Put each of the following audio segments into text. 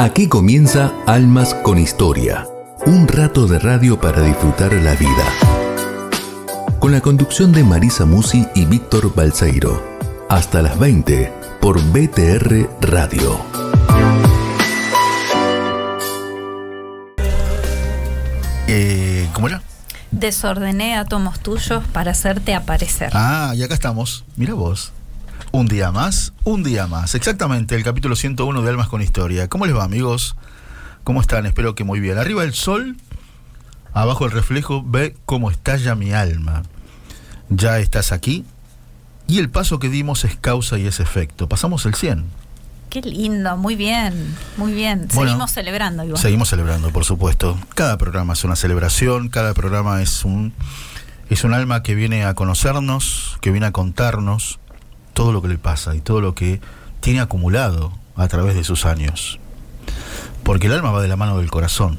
Aquí comienza Almas con Historia, un rato de radio para disfrutar la vida. Con la conducción de Marisa Musi y Víctor Balseiro. Hasta las 20 por BTR Radio. Eh, ¿Cómo era? Desordené átomos tuyos para hacerte aparecer. Ah, y acá estamos. Mira vos. Un día más, un día más. Exactamente, el capítulo 101 de Almas con Historia. ¿Cómo les va, amigos? ¿Cómo están? Espero que muy bien. Arriba el sol, abajo el reflejo, ve cómo estalla mi alma. Ya estás aquí. Y el paso que dimos es causa y es efecto. Pasamos el 100. Qué lindo, muy bien, muy bien. Bueno, Seguimos celebrando. Seguimos celebrando, por supuesto. Cada programa es una celebración, cada programa es un es un alma que viene a conocernos, que viene a contarnos todo lo que le pasa y todo lo que tiene acumulado a través de sus años. Porque el alma va de la mano del corazón.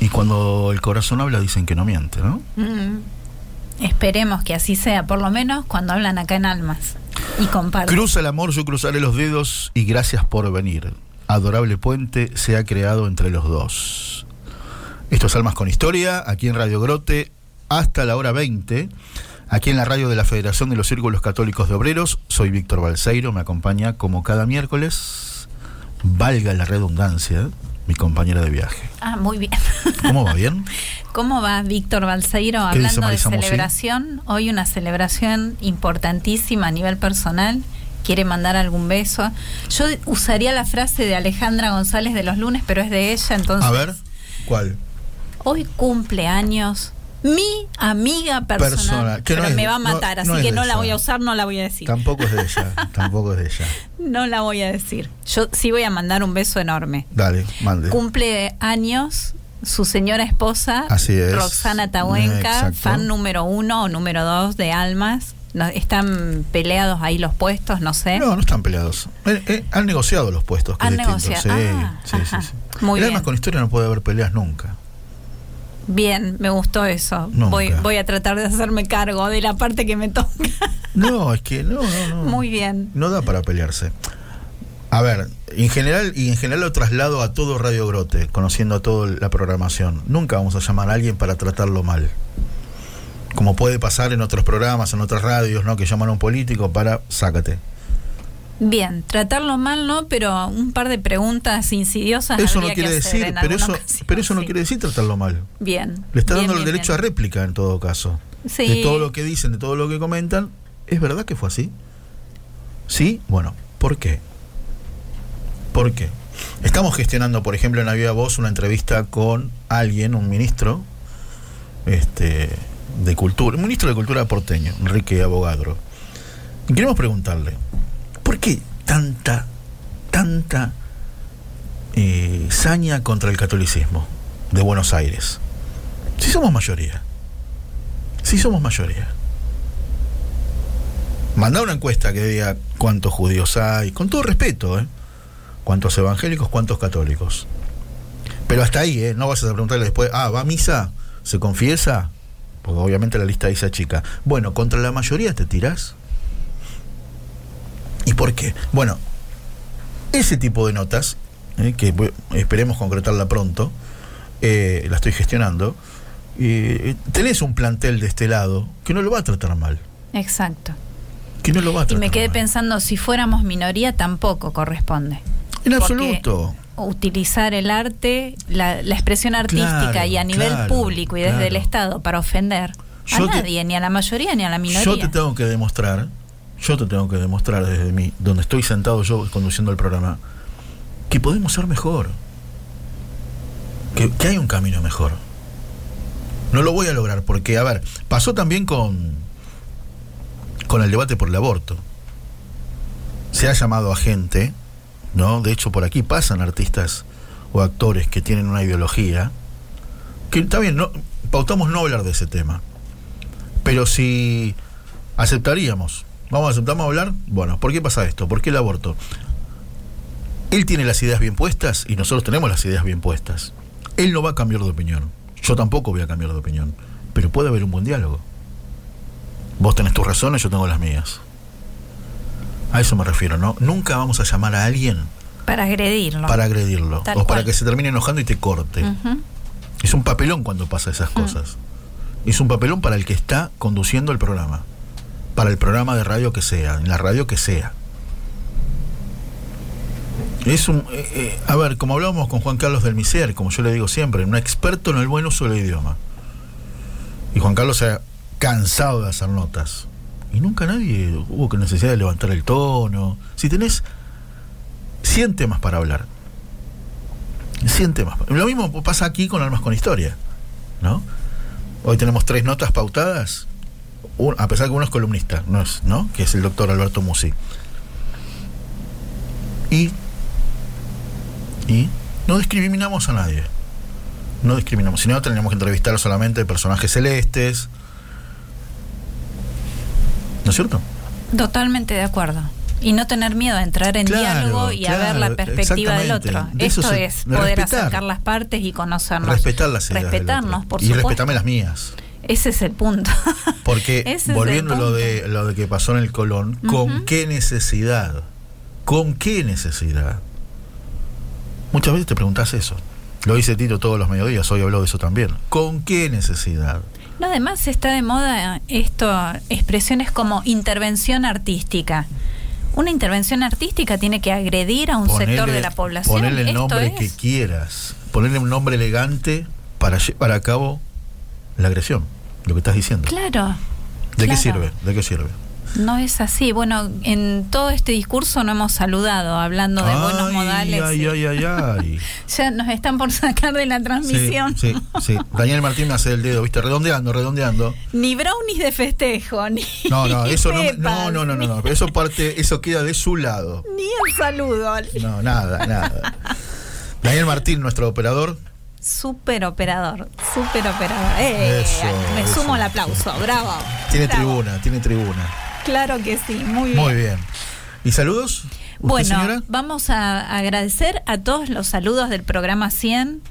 Y cuando el corazón habla dicen que no miente, ¿no? Mm. Esperemos que así sea, por lo menos cuando hablan acá en Almas y comparten. Cruza el amor, yo cruzaré los dedos y gracias por venir. Adorable puente se ha creado entre los dos. Esto es Almas con Historia, aquí en Radio Grote, hasta la hora 20. Aquí en la radio de la Federación de los Círculos Católicos de Obreros, soy Víctor Balseiro, me acompaña como cada miércoles, valga la redundancia, mi compañera de viaje. Ah, muy bien. ¿Cómo va bien? ¿Cómo va Víctor Balseiro ¿Qué dice hablando de celebración? Hoy una celebración importantísima a nivel personal. ¿Quiere mandar algún beso? Yo usaría la frase de Alejandra González de los lunes, pero es de ella, entonces. A ver, ¿cuál? Hoy cumple años mi amiga personal, Personal, que no pero es- me va a matar, no así que no la ella. voy a usar, no la voy a decir. Tampoco es de ella, tampoco es de ella. No la voy a decir. Yo sí voy a mandar un beso enorme. Dale, mande. Cumple años su señora esposa, Así es. Roxana Tahuenca, fan número uno o número dos de Almas. No, están peleados ahí los puestos, no sé. No, no están peleados. Eh, eh, han negociado los puestos. que Han negociado. Sí, Ah, sí, sí, sí. Muy En bien. Almas con historia no puede haber peleas nunca. Bien, me gustó eso. Nunca. Voy, voy a tratar de hacerme cargo de la parte que me toca. No, es que no, no, no. Muy bien. No da para pelearse. A ver, en general, y en general lo traslado a todo Radio Grote, conociendo a toda la programación. Nunca vamos a llamar a alguien para tratarlo mal. Como puede pasar en otros programas, en otras radios, ¿no? Que llaman a un político para sácate. Bien, tratarlo mal no, pero un par de preguntas insidiosas. Eso no quiere decir, pero eso, ocasión, pero eso no sí. quiere decir tratarlo mal. Bien. Le está bien, dando el bien, derecho bien. a réplica en todo caso. Sí. De todo lo que dicen, de todo lo que comentan, ¿es verdad que fue así? ¿Sí? Bueno, ¿por qué? ¿Por qué? Estamos gestionando, por ejemplo, en Avia Voz una entrevista con alguien, un ministro este, de Cultura, un ministro de Cultura porteño, Enrique Abogadro. Y queremos preguntarle, ¿por qué tanta, tanta eh, saña contra el catolicismo de Buenos Aires? Si somos mayoría. Si somos mayoría. Manda una encuesta que diga cuántos judíos hay, con todo respeto, ¿eh? Cuántos evangélicos, cuántos católicos. Pero hasta ahí, ¿eh? No vas a preguntarle después, ah, ¿va a misa? ¿Se confiesa? Porque obviamente la lista dice chica. Bueno, contra la mayoría te tirás. ¿Y por qué? Bueno, ese tipo de notas, ¿eh? que esperemos concretarla pronto, eh, la estoy gestionando, eh, tenés un plantel de este lado que no lo va a tratar mal. Exacto. Que no lo va a Y tratar me quedé mal. pensando, si fuéramos minoría, tampoco corresponde. En absoluto. Utilizar el arte, la, la expresión artística Claro, y a nivel claro, público y desde claro. el Estado para ofender Yo a te- nadie, ni a la mayoría ni a la minoría. Yo te tengo que demostrar, yo te tengo que demostrar desde mí, donde estoy sentado yo conduciendo el programa, que podemos ser mejor. Que, que hay un camino mejor. No lo voy a lograr porque, a ver, pasó también con, con el debate por el aborto. Se ha llamado a gente, ¿no? De hecho, por aquí pasan artistas o actores que tienen una ideología. Que está bien, no, pautamos no hablar de ese tema. Pero si aceptaríamos, vamos a aceptamos hablar, bueno, ¿por qué pasa esto? ¿Por qué el aborto? Él tiene las ideas bien puestas y nosotros tenemos las ideas bien puestas. Él no va a cambiar de opinión. Yo tampoco voy a cambiar de opinión. Pero puede haber un buen diálogo. Vos tenés tus razones, yo tengo las mías. A eso me refiero, ¿no? Nunca vamos a llamar a alguien Para agredirlo. para agredirlo. Tal o para que se termine enojando y te corte. Es un papelón cuando pasa esas cosas. Es un papelón para el que está conduciendo el programa. Para el programa de radio que sea, en la radio que sea. Es un. eh, eh, a ver, como hablábamos con Juan Carlos del Miser, como yo le digo siempre, un experto en el buen uso del idioma. Y Juan Carlos se ha cansado de hacer notas. Y nunca nadie hubo que necesidad de levantar el tono. Si tenés 100 temas para hablar, 100 temas. Lo mismo pasa aquí con Almas con Historia, ¿no? Hoy tenemos tres notas pautadas, un- a pesar que uno es columnista, ¿no? Es, ¿no? Que es el doctor Alberto Musi. Y, y no discriminamos a nadie. No discriminamos. Si no, tendríamos que entrevistar solamente personajes celestes. ¿No es cierto? Totalmente de acuerdo. Y no tener miedo a entrar en Claro, diálogo y a ver la perspectiva del otro. De Esto es de poder respetar. acercar las partes y conocernos. Respetar las ideas Respetarnos, por Y supuesto. respetarme las mías. Ese es el punto. Porque volviendo a lo de lo de que pasó en el Colón, ¿con qué necesidad? ¿Con qué necesidad? Muchas veces te preguntas eso. Lo dice Tito todos los mediodías, hoy habló de eso también. ¿Con qué necesidad? No, además está de moda esto, expresiones como intervención artística. Una intervención artística tiene que agredir a un sector de la población. Ponerle el nombre es. que quieras. Ponerle un nombre elegante para llevar a cabo la agresión. Lo que estás diciendo. Claro. ¿De qué sirve? ¿De qué sirve? No es así. Bueno, en todo este discurso no hemos saludado, hablando de buenos modales. Ay, ay, ay, ay. Ya nos están por sacar de la transmisión. Sí, sí, sí. Daniel Martín me hace el dedo, ¿viste? Redondeando, redondeando. Ni brownies de festejo, ni. No, no, eso no, pepas, no, no, no, eso parte, eso queda de su lado. Ni el saludo. No, nada, nada. Daniel Martín, nuestro operador. Super operador, super operador. Eh, Eso, me eso, sumo al aplauso, bravo. Tiene Bravo. tribuna, tiene tribuna. Claro que sí, muy bien. Muy bien. ¿Y saludos? ¿Usted, Bueno, señora? vamos a agradecer a todos los saludos del programa 100,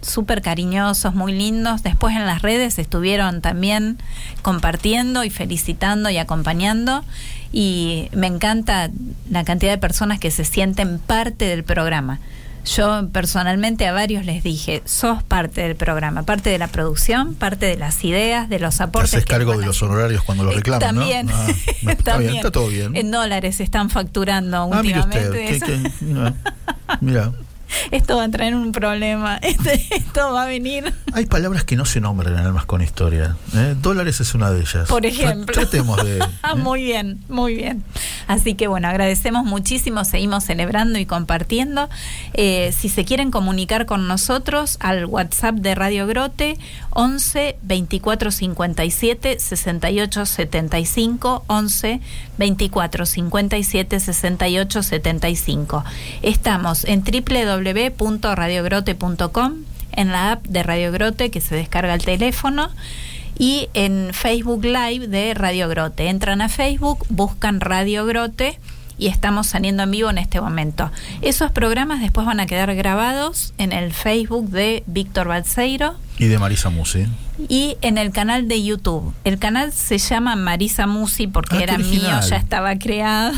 súper cariñosos, muy lindos. Después en las redes estuvieron también compartiendo y felicitando y acompañando. Y me encanta la cantidad de personas que se sienten parte del programa. Yo personalmente a varios les dije, sos parte del programa, parte de la producción, parte de las ideas, de los Te aportes. haces que cargo de los honorarios cuando lo Eh, reclaman, también, ¿no? Ah, está también. bien, está todo bien. En dólares están facturando Ah, mire últimamente. usted, que- eso. que- mira, mira. Esto va a traer un problema. Este- esto va a venir. Hay palabras que no se nombran en Almas con Historia. ¿eh? Dólares es una de ellas. Por ejemplo. Tratemos de... ¿eh? muy bien, muy bien. Así que bueno, agradecemos muchísimo, seguimos celebrando y compartiendo. Eh, si se quieren comunicar con nosotros al WhatsApp de Radio Grote 11 24 57 68 75 11 24 57 68 75. Estamos en www.radiogrote.com en la app de Radio Grote que se descarga el teléfono y en Facebook Live de Radio Grote. Entran a Facebook, buscan Radio Grote y estamos saliendo en vivo en este momento. Esos programas después van a quedar grabados en el Facebook de Víctor Balseiro Y de Marisa Musi. y en el canal de YouTube. El canal se llama Marisa Musi porque Ah, era mío, ya estaba creado.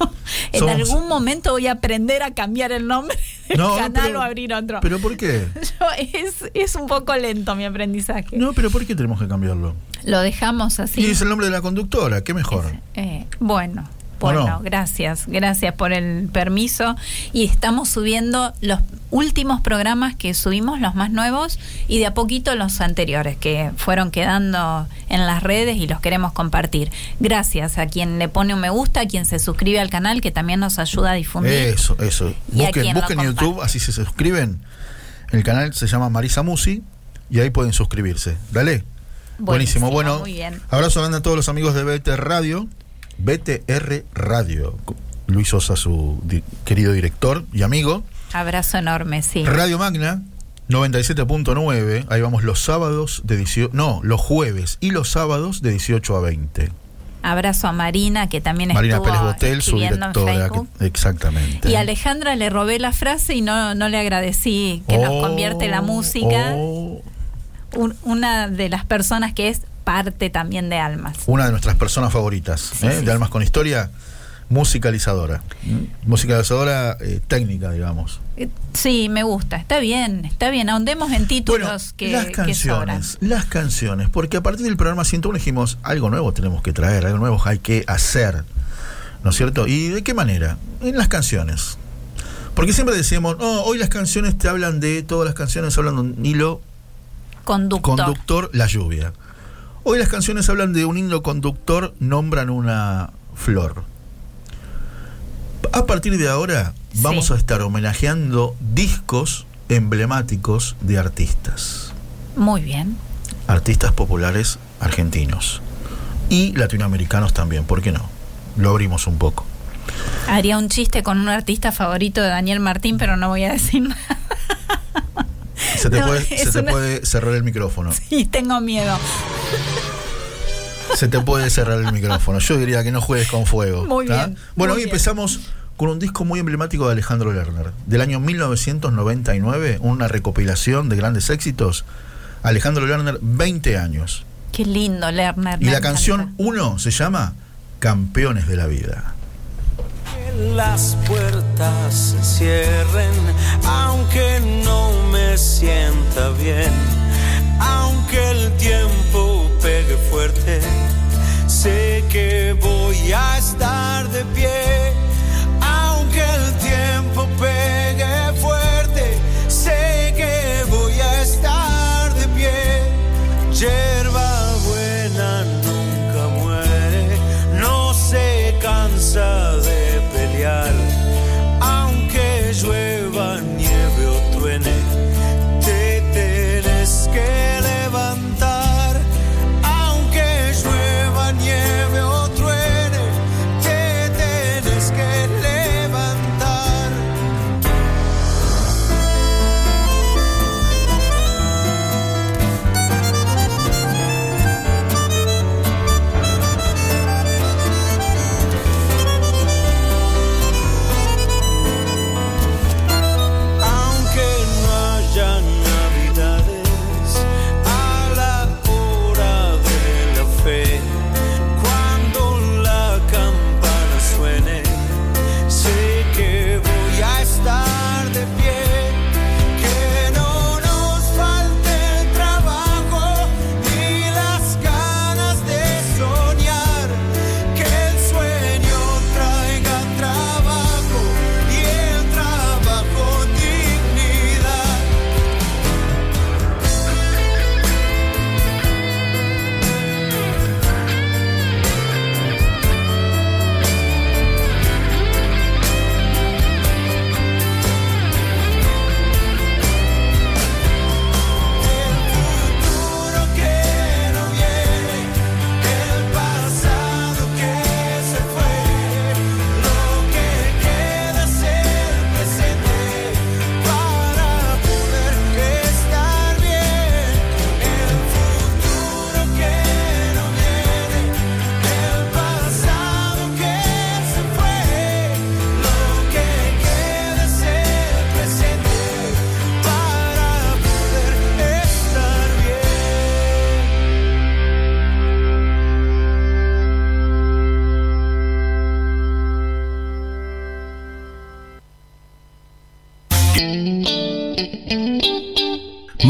en Somos- algún momento voy a aprender a cambiar el nombre del No, canal pero- o abrir otro. ¿Pero por qué? Yo- es, es un poco lento mi aprendizaje. No, pero ¿por qué tenemos que cambiarlo? Lo dejamos así. Y es el nombre de la conductora, qué mejor. Eh, bueno, ¿O bueno, no? gracias, gracias por el permiso. Y estamos subiendo los últimos programas que subimos, los más nuevos, y de a poquito los anteriores que fueron quedando en las redes y los queremos compartir. Gracias a quien le pone un me gusta, a quien se suscribe al canal, que también nos ayuda a difundir. Eso, eso. Y Busquen, busquen. YouTube, así se suscriben. El canal se llama Marisa Musi y ahí pueden suscribirse. Dale. Buenísimo. Buenísimo, Bueno, muy bien. abrazo grande a todos los amigos de BTR Radio. BTR Radio. Luis Sosa, su di- querido director y amigo. Abrazo enorme, sí. Radio Magna 97.9. Ahí vamos los sábados de 18. No, los jueves y los sábados de 18 a 20. Abrazo a Marina, que también Marina estuvo Pérez Botel, su directora. Que- exactamente. Y a Alejandra le robé la frase y no, no le agradecí que nos Oh, convierte la música. oh. Un- una de las personas que es parte también de Almas. una de nuestras personas favoritas Sí, ¿eh? sí, de. Almas con Historia. musicalizadora. Musicalizadora eh, técnica, digamos. Eh, Sí, me gusta, está bien, está bien. Ahondemos en títulos que, las canciones, las canciones, porque a partir del programa 101 dijimos, algo nuevo tenemos que traer, algo nuevo hay que hacer, ¿no es cierto? ¿Y de qué manera? En las canciones. Porque siempre decíamos, no, hoy las canciones te hablan de, todas las canciones hablan de un hilo Conductor. conductor, la lluvia. Hoy las canciones hablan de un hilo conductor, nombran una flor. A partir de ahora vamos a estar homenajeando discos emblemáticos de artistas, Muy bien. artistas populares argentinos y latinoamericanos también, ¿por qué no? Lo abrimos un poco. Haría un chiste con un artista favorito de Daniel Martín, pero no voy a decir nada. Se te, No, puede, se te una- puede cerrar el micrófono. Y tengo miedo. Se te puede cerrar el micrófono. Yo diría que no juegues con fuego. Muy ¿tá? bien, Bueno, muy hoy bien. empezamos con un disco muy emblemático de Alejandro Lerner, del año 1999, una recopilación de grandes éxitos. Alejandro Lerner, 20 años. Qué lindo, Lerner. Y la canción encanta. 1 se llama Campeones de la Vida. Las puertas se cierren, aunque no me sienta bien, aunque el tiempo pegue fuerte, sé que voy a estar de pie, aunque el tiempo pegue fuerte, sé que voy a estar de pie,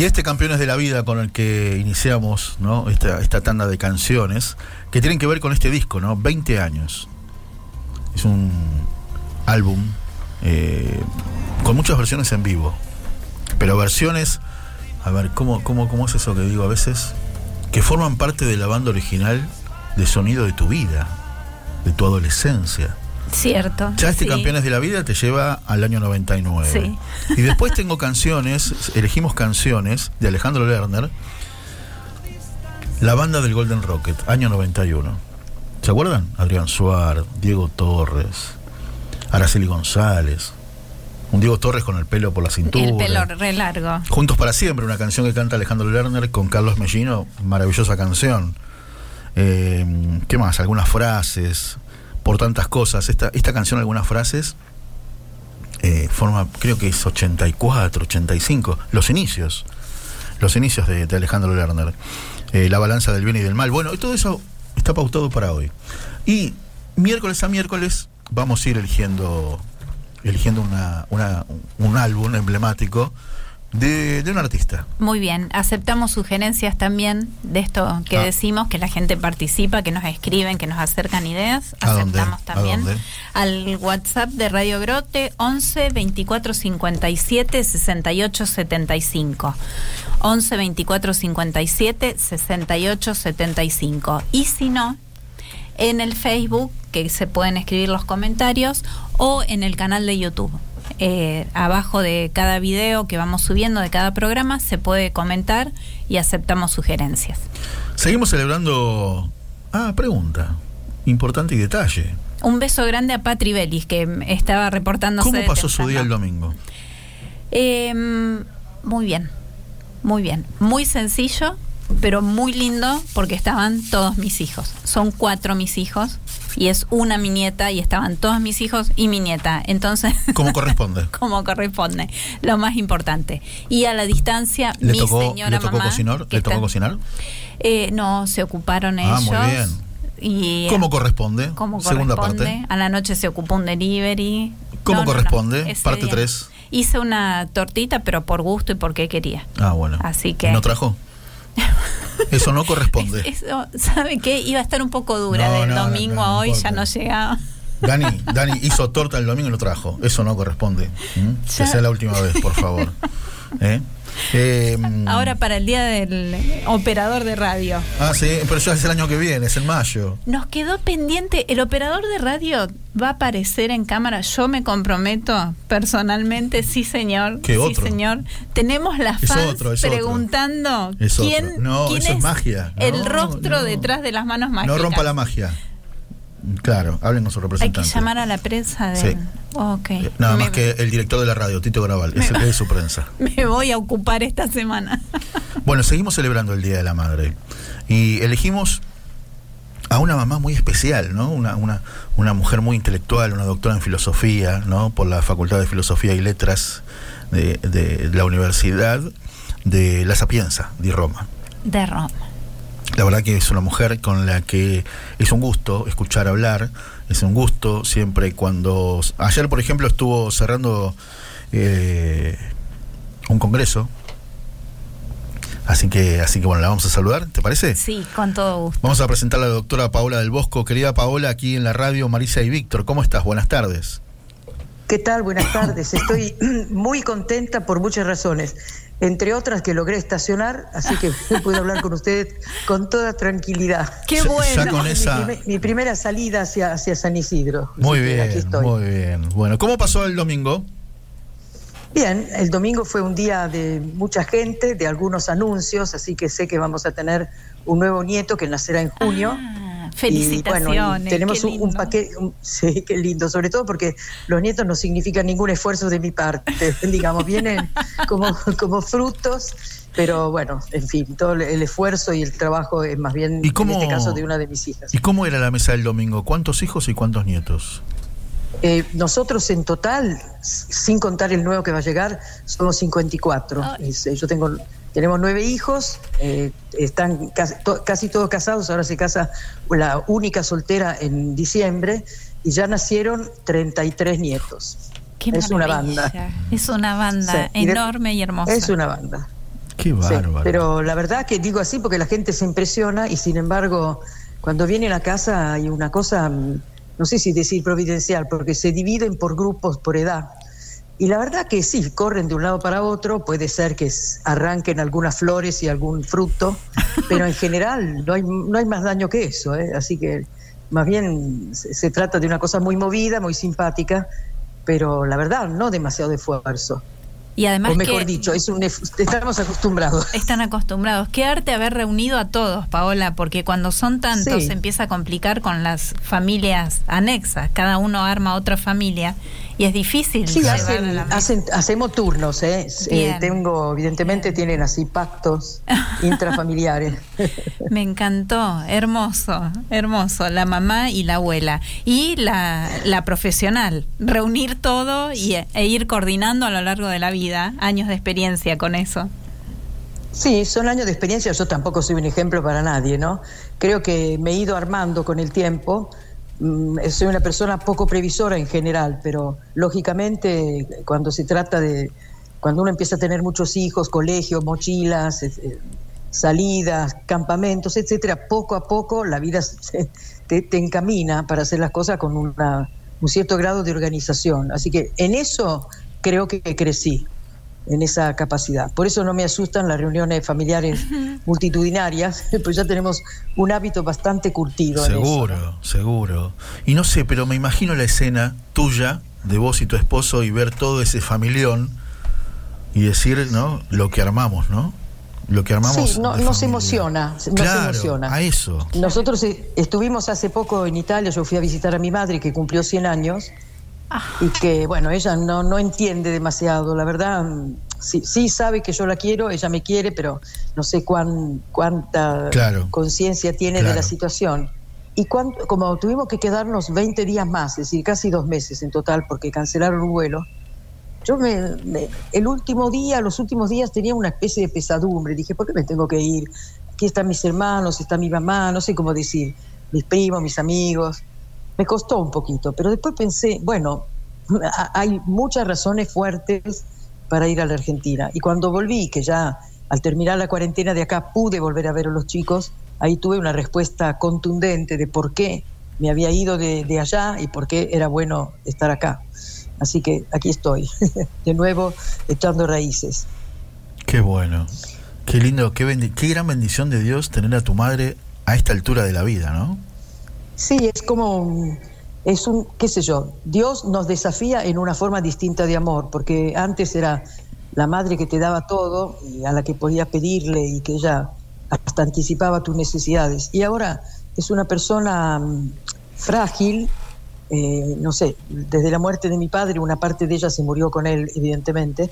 Y este Campeones de la Vida con el que iniciamos esta, esta tanda de canciones, que tienen que ver con este disco, ¿no? 20 años. Es un álbum eh, con muchas versiones en vivo. Pero versiones, a ver, ¿cómo, cómo, ¿cómo es eso que digo a veces? Que forman parte de la banda original de sonido de tu vida, de tu adolescencia. Cierto. Ya este sí. Campeones de la Vida te lleva al año 99. Sí. Y después tengo canciones, elegimos canciones de Alejandro Lerner, la banda del Golden Rocket, año 91. ¿Se acuerdan? Adrián Suar, Diego Torres, Araceli González. Un Diego Torres con el pelo por la cintura. El pelo re largo. Juntos para siempre, una canción que canta Alejandro Lerner con Carlos Mellino, maravillosa canción. Eh, ¿Qué más? Algunas frases, por tantas cosas. Esta, esta canción, algunas frases, eh, forma, creo que es 84, 85, los inicios. Los inicios de, Alejandro Lerner. Eh, la balanza del bien y del mal. Bueno, y todo eso está pautado para hoy. Y miércoles a miércoles vamos a ir eligiendo eligiendo una, una- un álbum emblemático de, de un artista. Muy bien, aceptamos sugerencias también de esto que Ah. decimos, que la gente participa, que nos escriben, que nos acercan ideas. Aceptamos ¿A también. Al WhatsApp de Radio Grote 11 24 57 68 75. 11 24 57 68 75. Y si no, en el Facebook, que se pueden escribir los comentarios, o en el canal de YouTube. Eh, abajo de cada video que vamos subiendo de cada programa se puede comentar y aceptamos sugerencias. Seguimos celebrando. Ah, pregunta. Importante y detalle. Un beso grande a Patri Belis, que estaba reportándose. ¿Cómo pasó su día el domingo? Eh, muy bien, muy bien. Muy sencillo, pero muy lindo porque estaban todos mis hijos. Son cuatro mis hijos y es una mi nieta y estaban todos mis hijos y mi nieta. Entonces, ¿Cómo corresponde? como corresponde, lo más importante. Y a la distancia, ¿Le mi tocó, señora ¿le tocó mamá, cocinar? que ¿Le tocó está- cocinar? Eh, no, se ocuparon Ah, ellos. muy bien. Y ¿Cómo corresponde? como Segunda corresponde. parte. A la noche se ocupó un delivery. ¿Cómo corresponde? Parte día. tres. Hice una tortita, pero por gusto y porque quería. Ah, bueno. Así que- ¿No trajo? Eso no corresponde. Eso, ¿sabe qué? Iba a estar un poco dura No, del no, domingo no, a hoy, ya no llegaba. Dani, Dani hizo torta el domingo y no trajo. Eso no corresponde. ¿Mm? Que sea la última vez, por favor. ¿Eh? Eh, Ahora para el día del operador de radio. Ah, sí, pero eso es el año que viene, es en mayo. Nos quedó pendiente, el operador de radio va a aparecer en cámara, yo me comprometo personalmente, sí señor, ¿Qué sí otro? señor. Tenemos las Es fans otro, es otro. preguntando Es quién, No, quién eso es magia. el rostro no. detrás de las manos mágicas. No rompa la magia. Claro, hablen con su Hay que representante. llamar a la prensa de... Sí. Ok. Eh, Nada me, más que el director de la radio, Tito Graval, Me- es su prensa. me voy a ocupar esta semana. Bueno, seguimos celebrando el Día de la Madre. Y elegimos a una mamá muy especial, ¿no? Una, una, una mujer muy intelectual, una doctora en filosofía, ¿no? Por la Facultad de Filosofía y Letras de, de la Universidad de La Sapienza, de Roma. De Roma. La verdad que es una mujer con la que es un gusto escuchar hablar, es un gusto siempre cuando... Ayer, por ejemplo, estuvo cerrando eh, un congreso, así que, así que bueno, la vamos a saludar, ¿te parece? Sí, con todo gusto. Vamos a presentar a la doctora Paola del Bosco. Querida Paola, aquí en la radio Marisa y Víctor, ¿cómo estás? Buenas tardes. ¿Qué tal? Buenas tardes. Estoy muy contenta por muchas razones. Entre otras que logré estacionar, así que puedo hablar con ustedes con toda tranquilidad. Qué ya bueno. con Mi, esa... primer- mi primera salida hacia, hacia San Isidro. Muy aquí bien, estoy. muy bien. Bueno, ¿cómo pasó el domingo? Bien, el domingo fue un día de mucha gente, de algunos anuncios, así que sé que vamos a tener un nuevo nieto que nacerá en junio. Ah, Y, felicitaciones. bueno, y tenemos un, paquete, un- sí, qué lindo, sobre todo porque los nietos no significan ningún esfuerzo de mi parte, digamos, vienen como, como frutos, pero bueno, en fin, todo el- esfuerzo y el trabajo es más bien, ¿Y cómo- en este caso, de una de mis hijas. ¿Y cómo era la mesa del domingo? ¿Cuántos hijos y cuántos nietos? Eh, nosotros en total, sin contar el nuevo que va a llegar, somos 54. Ay. Es, eh, yo tengo, tenemos nueve hijos, eh, están casi, to- casi todos casados, ahora se casa la única soltera en diciembre y ya nacieron 33 nietos. Qué es una maravilla. banda. Es una banda Sí, y de- enorme y hermosa. Es una banda. Qué Sí, bárbaro. pero la verdad que digo así porque la gente se impresiona y sin embargo cuando vienen a casa hay una cosa, mm, no sé si decir providencial, porque se dividen por grupos, por edad. Y la verdad que sí, corren de un lado para otro, puede ser que arranquen algunas flores y algún fruto, pero en general no hay, no hay más daño que eso, ¿eh? así que más bien se, se trata de una cosa muy movida, muy simpática, pero la verdad no demasiado esfuerzo. Y además o mejor que- dicho, es un, estamos acostumbrados. Están acostumbrados. Qué arte haber reunido a todos, Paola, porque cuando son tantos Sí. se empieza a complicar con las familias anexas. Cada uno arma otra familia y es difícil. Sí, hacen- hacen- hacemos turnos, ¿eh? Eh, tengo, evidentemente tienen así pactos intrafamiliares. Me encantó, hermoso, hermoso, la mamá y la abuela. Y la, la profesional, reunir todo y, e ir coordinando a lo largo de la vida, años de experiencia con eso. Sí, son años de experiencia, yo tampoco soy un ejemplo para nadie, ¿no? Creo que me he ido armando con el tiempo. Mm, Soy una persona poco previsora en general, pero lógicamente cuando se trata de, cuando uno empieza a tener muchos hijos, colegios, mochilas, eh, salidas, campamentos, etcétera, poco a poco la vida te, te encamina para hacer las cosas con una- un cierto grado de organización. Así que en eso creo que crecí en esa capacidad. Por eso no me asustan las reuniones familiares multitudinarias, pues ya tenemos un hábito bastante curtido. en eso, Seguro, ¿no? seguro. Y no sé, pero me imagino la escena tuya, de vos y tu esposo, y ver todo ese familión y decir, ¿no? Lo que armamos, ¿no? Lo que armamos. Sí, no- nos familia. emociona, nos Claro, emociona. A eso. Nosotros eh, estuvimos hace poco en Italia, yo fui a visitar a mi madre que cumplió 100 años y que, bueno, ella no, no entiende demasiado, la verdad, mm, sí, sí sabe que yo la quiero, ella me quiere, pero no sé cuán, cuánta Claro. conciencia tiene de la situación. Y cuán- como tuvimos que quedarnos 20 días más, es decir, casi dos meses en total, porque cancelaron un vuelo, yo me, me- el último día, los últimos días tenía una especie de pesadumbre. Dije, ¿por qué me tengo que ir? Aquí están mis hermanos, está mi mamá, no sé cómo decir, mis primos, mis amigos. Me costó un poquito, pero después pensé, bueno, ha- hay muchas razones fuertes para ir a la Argentina. Y cuando volví, que ya al terminar la cuarentena de acá pude volver a ver a los chicos, ahí tuve una respuesta contundente de por qué me había ido de, allá y por qué era bueno estar acá. Así que aquí estoy, de nuevo echando raíces. Qué bueno. Qué lindo, qué gran bendición de Dios tener a tu madre a esta altura de la vida, ¿no? Sí, es como, es un, qué sé yo, Dios nos desafía en una forma distinta de amor, porque antes era la madre que te daba todo y a la que podías pedirle y que ella hasta anticipaba tus necesidades. Y ahora es una persona mm, frágil, eh, no sé, desde la muerte de mi padre, una parte de ella se murió con él, evidentemente,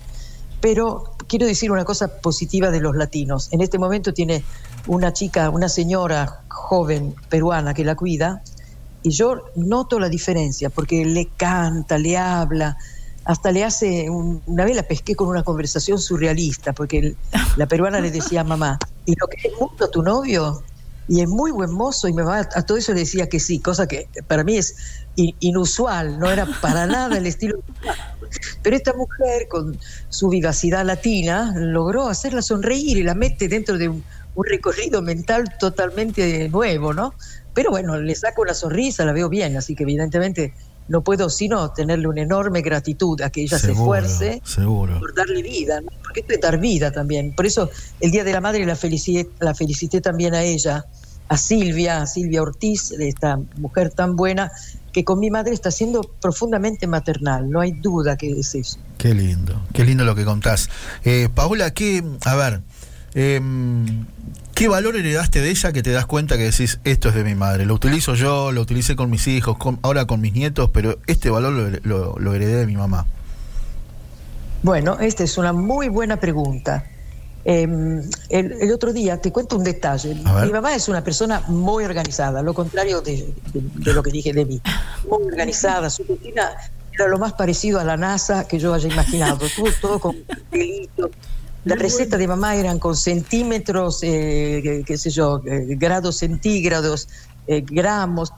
pero quiero decir una cosa positiva de los latinos. En este momento tiene una chica, una señora joven peruana que la cuida, y yo noto la diferencia, porque le canta, le habla, hasta le hace, un- una vez la pesqué con una conversación surrealista, porque la peruana le decía a mamá, ¿y lo que es mundo tu novio? Y es muy buen mozo, y me va, a todo eso le decía que sí, cosa que para mí es inusual, no era para nada el estilo. Pero esta mujer, con su vivacidad latina, logró hacerla sonreír y la mete dentro de un, un recorrido mental totalmente nuevo, ¿no? Pero bueno, le saco la sonrisa, la veo bien, así que evidentemente no puedo sino tenerle una enorme gratitud a que ella se esfuerce Seguro. por darle vida, ¿no? porque esto es dar vida también. Por eso el Día de la Madre la felicité, la felicité también a ella, a Silvia, a Silvia Ortiz, esta mujer tan buena, que con mi madre está siendo profundamente maternal, no hay duda que es eso. Qué lindo, qué lindo lo que contás. Eh, Paola, ¿qué, a ver, em, ¿qué valor heredaste de ella que te das cuenta que decís, esto es de mi madre? Lo utilizo yo, lo utilicé con mis hijos, con- ahora con mis nietos, pero este valor lo, lo- lo heredé de mi mamá. Bueno, esta es una muy buena pregunta. Eh, el, el otro día te cuento un detalle. Mi mamá es una persona muy organizada, lo contrario de, de- de lo que dije de mí. Muy organizada. Su cocina era lo más parecido a la NASA que yo haya imaginado. Todo, todo con pelitos. Las recetas de mamá eran con centímetros, eh, qué- qué sé yo, eh, grados centígrados, eh, gramos.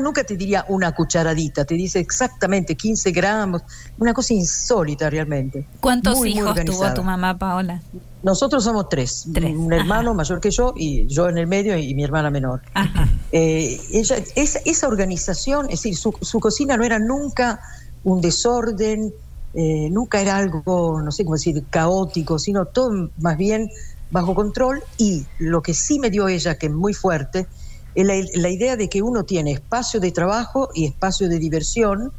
nunca te diría una cucharadita, te dice exactamente 15 gramos. Una cosa insólita realmente. ¿Cuántos Muy, muy hijos tuvo tu mamá, Paola? Nosotros somos tres, Tres, un ajá. hermano mayor que yo y yo en el medio y mi hermana menor. Ajá. Eh, ella, esa, esa organización, es decir, su, su cocina no era nunca un desorden, eh, nunca era algo, no sé cómo decir, caótico, sino todo más bien bajo control y lo que sí me dio ella, que es muy fuerte, la, la idea de que uno tiene espacio de trabajo y espacio de diversión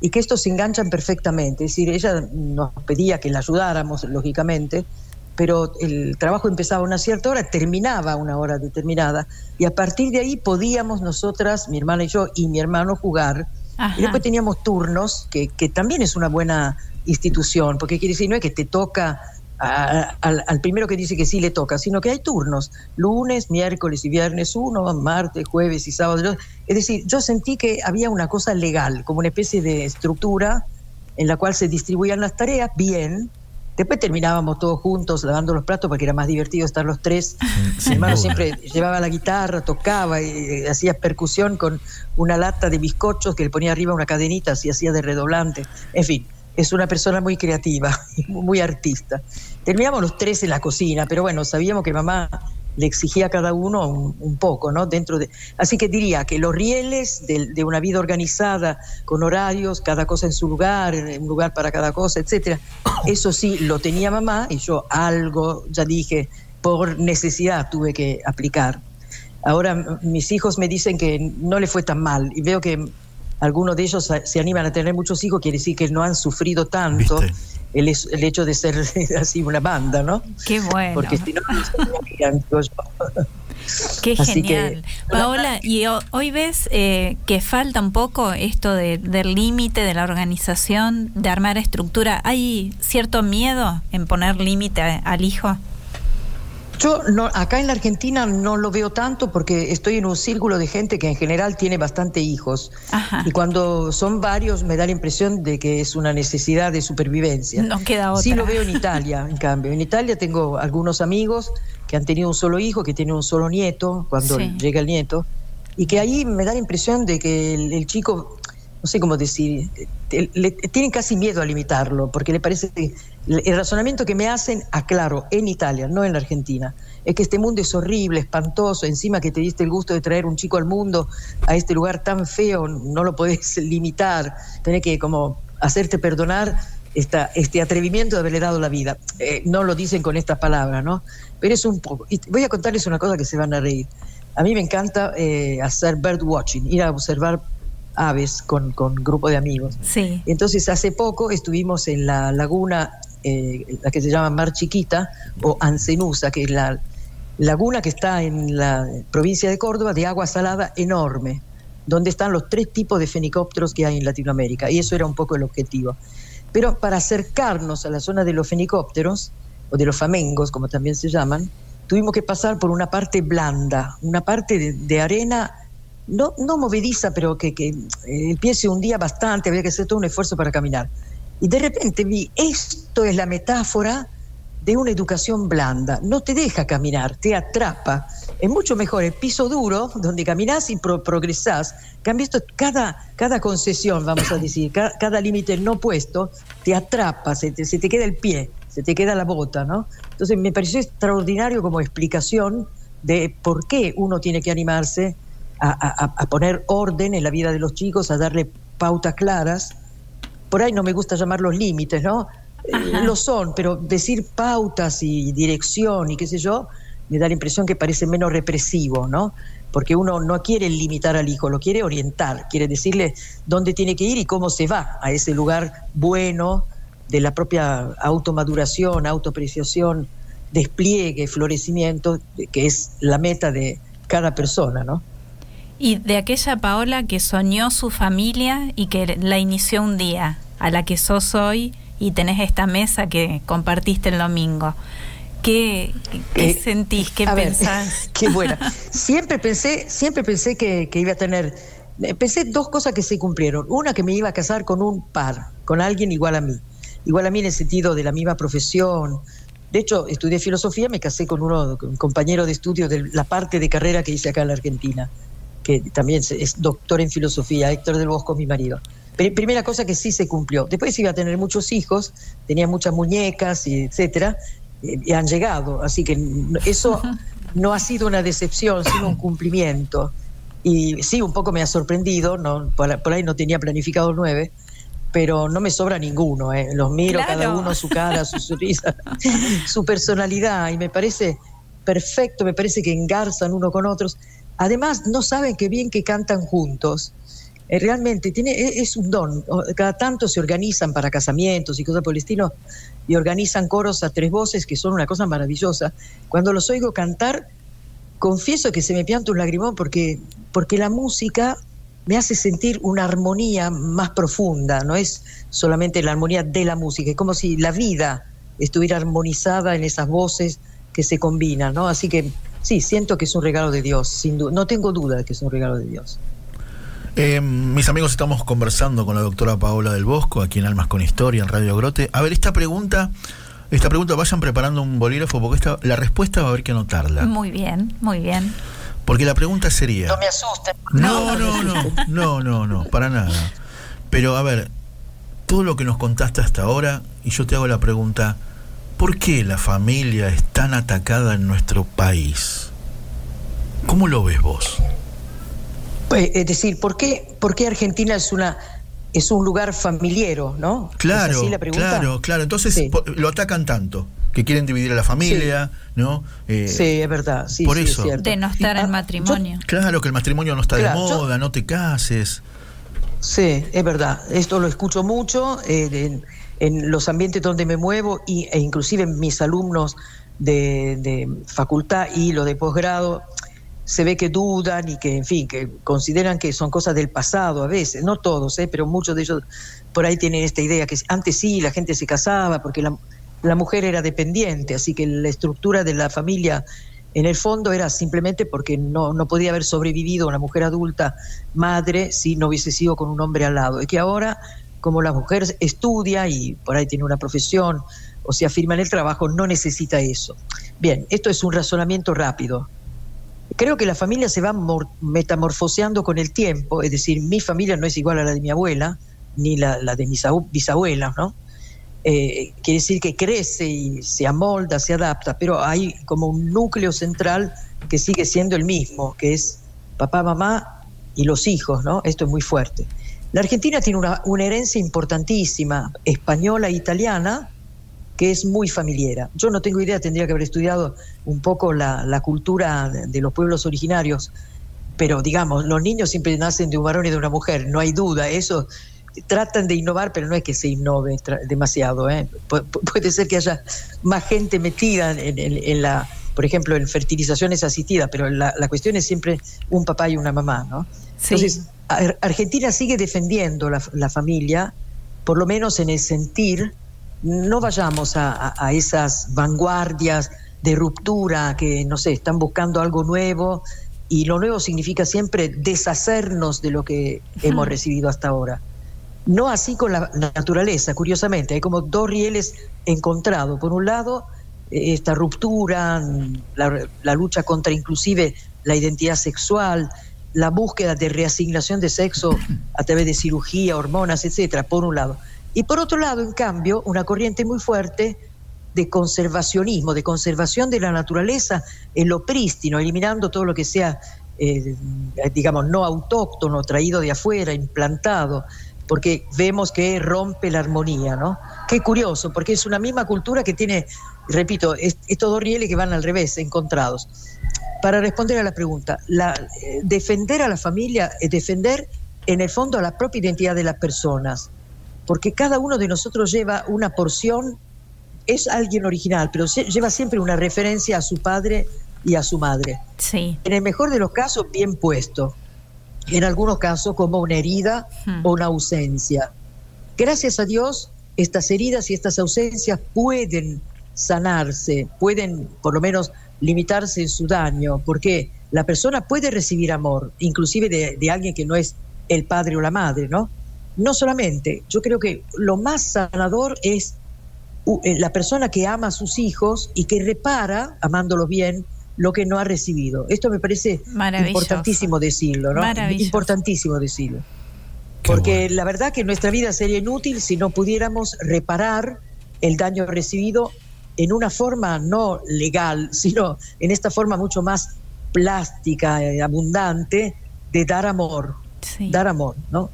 y que estos se enganchan perfectamente. Es decir, ella nos pedía que la ayudáramos, lógicamente, pero el trabajo empezaba a una cierta hora, terminaba a una hora determinada, y a partir de ahí podíamos nosotras, mi hermana y yo, y mi hermano jugar, Ajá. y después teníamos turnos, que, que también es una buena institución, porque quiere decir, no es que te toca a- al, al primero que dice que sí le toca, sino que hay turnos, lunes, miércoles y viernes uno, martes, jueves y sábado. Es decir, yo sentí que había una cosa legal, como una especie de estructura en la cual se distribuían las tareas bien. Después terminábamos todos juntos lavando los platos porque era más divertido estar los tres. Sin Mi hermano siempre llevaba la guitarra, tocaba y eh, hacía percusión con una lata de bizcochos que le ponía arriba una cadenita, así hacía de redoblante. En fin, es una persona muy creativa, muy artista. Terminamos los tres en la cocina, pero bueno, sabíamos que mamá le exigía a cada uno un, poco, ¿no? Dentro de, así que diría que los rieles de, de una vida organizada, con horarios, cada cosa en su lugar, un lugar para cada cosa, etcétera, eso sí lo tenía mamá y yo algo, ya dije, por necesidad tuve que aplicar. Ahora mis hijos me dicen que no le fue tan mal y veo que algunos de ellos se animan a tener muchos hijos, quiere decir que no han sufrido tanto el, el hecho de ser así una banda, ¿no? Qué bueno. Porque si no, no yo. Qué Así que- genial. Paola, y ho- hoy ves eh, que falta un poco esto de- del límite de la organización, de armar estructura. ¿Hay cierto miedo en poner límite a- al hijo? Yo no, acá en la Argentina no lo veo tanto porque estoy en un círculo de gente que en general tiene bastante hijos. Ajá. Y cuando son varios me da la impresión de que es una necesidad de supervivencia. No queda otra. Sí lo veo en Italia, en cambio. En Italia tengo algunos amigos que han tenido un solo hijo, que tienen un solo nieto, cuando Sí. llega el nieto, y que ahí me da la impresión de que el, el chico, no sé cómo decir, eh, le, tienen casi miedo a limitarlo, porque le parece que el razonamiento que me hacen, aclaro, en Italia, no en la Argentina, es que este mundo es horrible, espantoso, encima que te diste el gusto de traer un chico al mundo, a este lugar tan feo, no lo podés limitar, tenés que como hacerte perdonar esta, este atrevimiento de haberle dado la vida. Eh, no lo dicen con estas palabras, ¿no? Pero es un poco. Y voy a contarles una cosa que se van a reír. A mí me encanta eh, hacer bird watching, ir a observar aves con, con grupo de amigos. Sí. Entonces, hace poco estuvimos en la laguna, eh, la que se llama Mar Chiquita o Ancenusa, que es la laguna que está en la provincia de Córdoba, de agua salada enorme, donde están los tres tipos de fenicópteros que hay en Latinoamérica. Y eso era un poco el objetivo. Pero para acercarnos a la zona de los fenicópteros, o de los famengos, como también se llaman, tuvimos que pasar por una parte blanda, una parte de, de arena, no, no movediza, pero que, que, eh, el pie se hundía bastante, había que hacer todo un esfuerzo para caminar. Y de repente vi, esto es la metáfora de una educación blanda. No te deja caminar, te atrapa. Es mucho mejor el piso duro, donde caminás y pro- progresás. Cambio esto, cada, cada concesión, vamos a decir, ca- cada, límite no puesto, te atrapa, se te, se te queda el pie, se te queda la bota, ¿no? Entonces me pareció extraordinario como explicación de por qué uno tiene que animarse a, a- a poner orden en la vida de los chicos, a darle pautas claras. Por ahí no me gusta llamar los límites, ¿no? Eh, lo son, pero decir pautas y dirección y qué sé yo, me da la impresión que parece menos represivo, ¿no? Porque uno no quiere limitar al hijo, lo quiere orientar, quiere decirle dónde tiene que ir y cómo se va a ese lugar bueno de la propia automaduración, autoapreciación, despliegue, florecimiento, que es la meta de cada persona, ¿no? Y de aquella Paola que soñó su familia y que la inició un día, a la que sos hoy y tenés esta mesa que compartiste el domingo. ¿Qué, qué Eh, sentís? ¿Qué ver, pensás? qué buena. Siempre pensé, siempre pensé que, que iba a tener. eh, Pensé dos cosas que se cumplieron. Una, que me iba a casar con un par, con alguien igual a mí. Igual a mí en el sentido de la misma profesión. De hecho, estudié filosofía, me casé con uno, con un compañero de estudio de la parte de carrera que hice acá en la Argentina, que también es doctor en filosofía, Héctor del Bosco, mi marido. Pri- Primera cosa que sí se cumplió. Después iba a tener muchos hijos, tenía muchas muñecas, y etcétera, y han llegado. Así que eso no ha sido una decepción, sino un cumplimiento. Y sí, un poco me ha sorprendido, no, por, por ahí no tenía planificado nueve, pero no me sobra ninguno. eh. Los miro Claro. cada uno, su cara, su sonrisa, su personalidad, y me parece perfecto, me parece que engarzan uno con otros. Además, no saben qué bien que cantan juntos. eh, realmente tiene, e- es un don. Cada tanto se organizan para casamientos y cosas por el estilo y organizan coros a tres voces que son una cosa maravillosa. Cuando los oigo cantar, confieso que se me pianta un lagrimón porque, porque la música me hace sentir una armonía más profunda, no es solamente la armonía de la música, es como si la vida estuviera armonizada en esas voces que se combinan, ¿no? Así que sí, siento que es un regalo de Dios, sin duda. No tengo duda de que es un regalo de Dios. Eh, mis amigos, estamos conversando con la doctora Paola del Bosco, aquí en Almas con Historia, en Radio Grote. A ver, esta pregunta, esta pregunta, vayan preparando un bolígrafo porque esta, la respuesta va a haber que anotarla. Muy bien, muy bien. Porque la pregunta sería... No me asusten. No, no, no, no, no, no, para nada. Pero a ver, todo lo que nos contaste hasta ahora, y yo te hago la pregunta, ¿por qué la familia es tan atacada en nuestro país? ¿Cómo lo ves vos? Eh, Es decir, ¿por qué, por qué Argentina es una es un lugar familiero, ¿no? ¿Es Claro, así la pregunta? claro, claro. Entonces Sí. lo atacan tanto, que quieren dividir a la familia, ¿no? Eh, Sí, es verdad. Sí, por sí, es eso. cierto. Denostar Y, el ah, matrimonio. Claro que el matrimonio no está Claro, de yo- moda, no te cases. Sí, es verdad. Esto lo escucho mucho eh, en los ambientes donde me muevo y, e inclusive mis alumnos de, facultad y lo de posgrado. Se ve que dudan y que, en fin, que consideran que son cosas del pasado a veces, no todos, eh, pero muchos de ellos por ahí tienen esta idea que antes sí la gente se casaba porque la, la mujer era dependiente, así que la estructura de la familia en el fondo era simplemente porque no, no podía haber sobrevivido una mujer adulta, madre, si no hubiese sido con un hombre al lado. Y que ahora, como la mujer estudia y por ahí tiene una profesión o se afirma en el trabajo, no necesita eso. Bien, esto es un razonamiento rápido. Creo que la familia se va mor- metamorfoseando con el tiempo, es decir, mi familia no es igual a la de mi abuela, ni la, la de mis abu- bisabuelas, ¿no? Eh, quiere decir que crece y se amolda, se adapta, pero hay como un núcleo central que sigue siendo el mismo, que es papá, mamá y los hijos, ¿no? Esto es muy fuerte. La Argentina tiene una, una herencia importantísima, española e italiana, que es muy familiar. Yo no tengo idea, tendría que haber estudiado un poco la, la cultura de, de los pueblos originarios, pero digamos, los niños siempre nacen de un varón y de una mujer, no hay duda, eso tratan de innovar, pero no es que se innove demasiado. ¿eh? Pu- pu- puede ser que haya más gente metida en, en- en la, por ejemplo, en fertilizaciones asistidas, pero la, la cuestión es siempre un papá y una mamá, ¿no? Sí. Entonces, Ar- Argentina sigue defendiendo la, la familia, por lo menos en el sentir, no vayamos a, a- a esas vanguardias de ruptura que, no sé, están buscando algo nuevo y lo nuevo significa siempre deshacernos de lo que hemos recibido hasta ahora. No así con la naturaleza, curiosamente, hay como dos rieles encontrados. Por un lado, eh, esta ruptura, la, la lucha contra inclusive la identidad sexual, la búsqueda de reasignación de sexo a través de cirugía, hormonas, etcétera, por un lado. Y por otro lado, en cambio, una corriente muy fuerte de conservacionismo, de conservación de la naturaleza en lo prístino, eliminando todo lo que sea, eh, digamos, no autóctono, traído de afuera, implantado, porque vemos que rompe la armonía, ¿no? Qué curioso, porque es una misma cultura que tiene, repito, es- estos dos rieles que van al revés, encontrados. Para responder a la pregunta, la, eh, defender a la familia es defender en el fondo a la propia identidad de las personas, porque cada uno de nosotros lleva una porción, es alguien original, pero se- lleva siempre una referencia a su padre y a su madre. Sí. En el mejor de los casos, bien puesto. En algunos casos, como una herida Hmm. o una ausencia. Gracias a Dios, estas heridas y estas ausencias pueden sanarse, pueden por lo menos limitarse en su daño, porque la persona puede recibir amor, inclusive de, de alguien que no es el padre o la madre, ¿no? No solamente, yo creo que lo más sanador es eh, la persona que ama a sus hijos y que repara, amándolos bien, lo que no ha recibido. Esto me parece importantísimo decirlo, ¿no? Importantísimo decirlo. Qué Porque bueno. la verdad que nuestra vida sería inútil si no pudiéramos reparar el daño recibido en una forma no legal, sino en esta forma mucho más plástica, eh, abundante, de dar amor, Sí. dar amor, ¿no?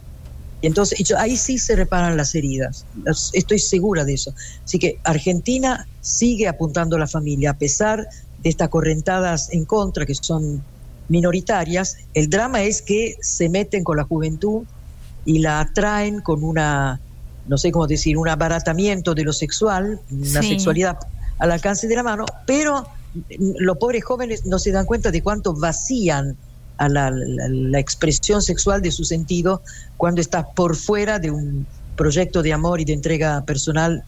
Y entonces y yo- ahí sí se reparan las heridas, Las- estoy segura de eso. Así que Argentina sigue apuntando a la familia, a pesar de estas correntadas en contra que son minoritarias. El drama es que se meten con la juventud y la atraen con una, no sé cómo decir, un abaratamiento de lo sexual, una Sí. sexualidad al alcance de la mano, pero los pobres jóvenes no se dan cuenta de cuánto vacían a la, la- la expresión sexual de su sentido cuando está por fuera de un proyecto de amor y de entrega personal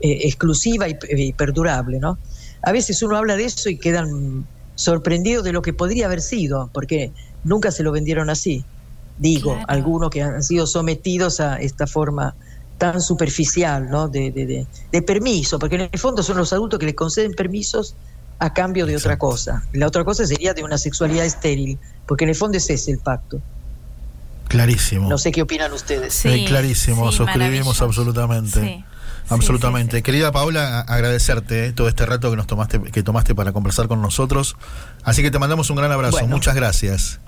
eh, exclusiva y, y perdurable, ¿no? A veces uno habla de eso y quedan sorprendidos de lo que podría haber sido, porque nunca se lo vendieron así. Digo, Claro. algunos que han sido sometidos a esta forma tan superficial, ¿no? De, de- de- de permiso, porque en el fondo son los adultos que le conceden permisos a cambio de otra cosa. La otra cosa sería de una sexualidad estéril, porque en el fondo ese es el pacto. Clarísimo. No sé qué opinan ustedes. Sí, Eh, clarísimo, sí, suscribimos absolutamente. Sí, Absolutamente. sí, sí, sí. Querida Paola, a- agradecerte eh, todo este rato que nos tomaste, que tomaste para conversar con nosotros. Así que te mandamos un gran abrazo. Bueno. Muchas gracias.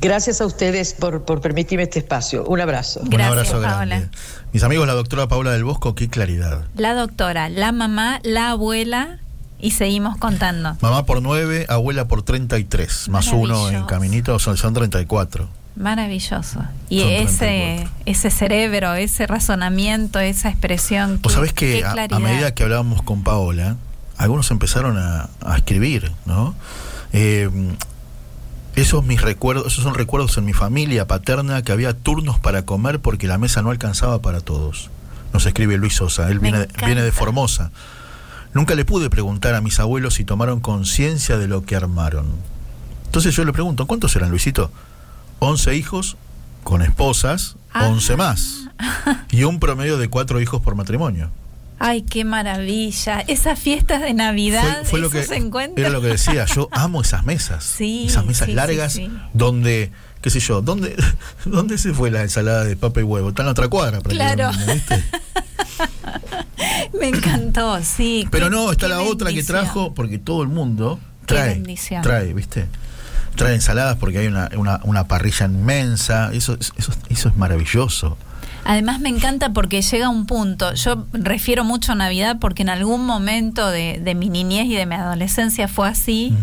Gracias a ustedes por, por permitirme este espacio. Un abrazo. un abrazo Paola. grande. Mis amigos, la doctora Paola del Bosco, qué claridad. La doctora, la mamá, la abuela y seguimos contando. Mamá por 9, abuela por 33, más uno en caminito son, son 34. Maravilloso. Y Son ese 34. ese cerebro, ese razonamiento, esa expresión. Vos qué- sabés que a, medida que hablábamos con Paola, algunos empezaron a, a escribir, ¿no? Eh, esos mis recuerdos, esos son recuerdos en mi familia paterna que había turnos para comer porque la mesa no alcanzaba para todos. Nos escribe Luis Sosa, él viene, viene de Formosa. Nunca le pude preguntar a mis abuelos si tomaron conciencia de lo que armaron. Entonces yo le pregunto, ¿cuántos eran, Luisito? 11 hijos con esposas, Ah. 11 más. Y un promedio de cuatro hijos por matrimonio. Ay, qué maravilla. Esas fiestas de Navidad, Fue, fue lo que encuentros. era lo que decía. Yo amo esas mesas, Sí, esas mesas sí, largas sí. donde, qué sé yo, dónde, dónde se fue la ensalada de papa y huevo. Está en la otra cuadra, Claro. ¿viste? Me encantó, sí. Pero no, está la otra que trajo porque todo el mundo trae, trae, ¿viste? Trae ensaladas porque hay una, una, una parrilla inmensa. Eso, es- eso, es- eso es maravilloso. Además me encanta porque llega un punto, yo refiero mucho a Navidad porque en algún momento de, de mi niñez y de mi adolescencia fue así,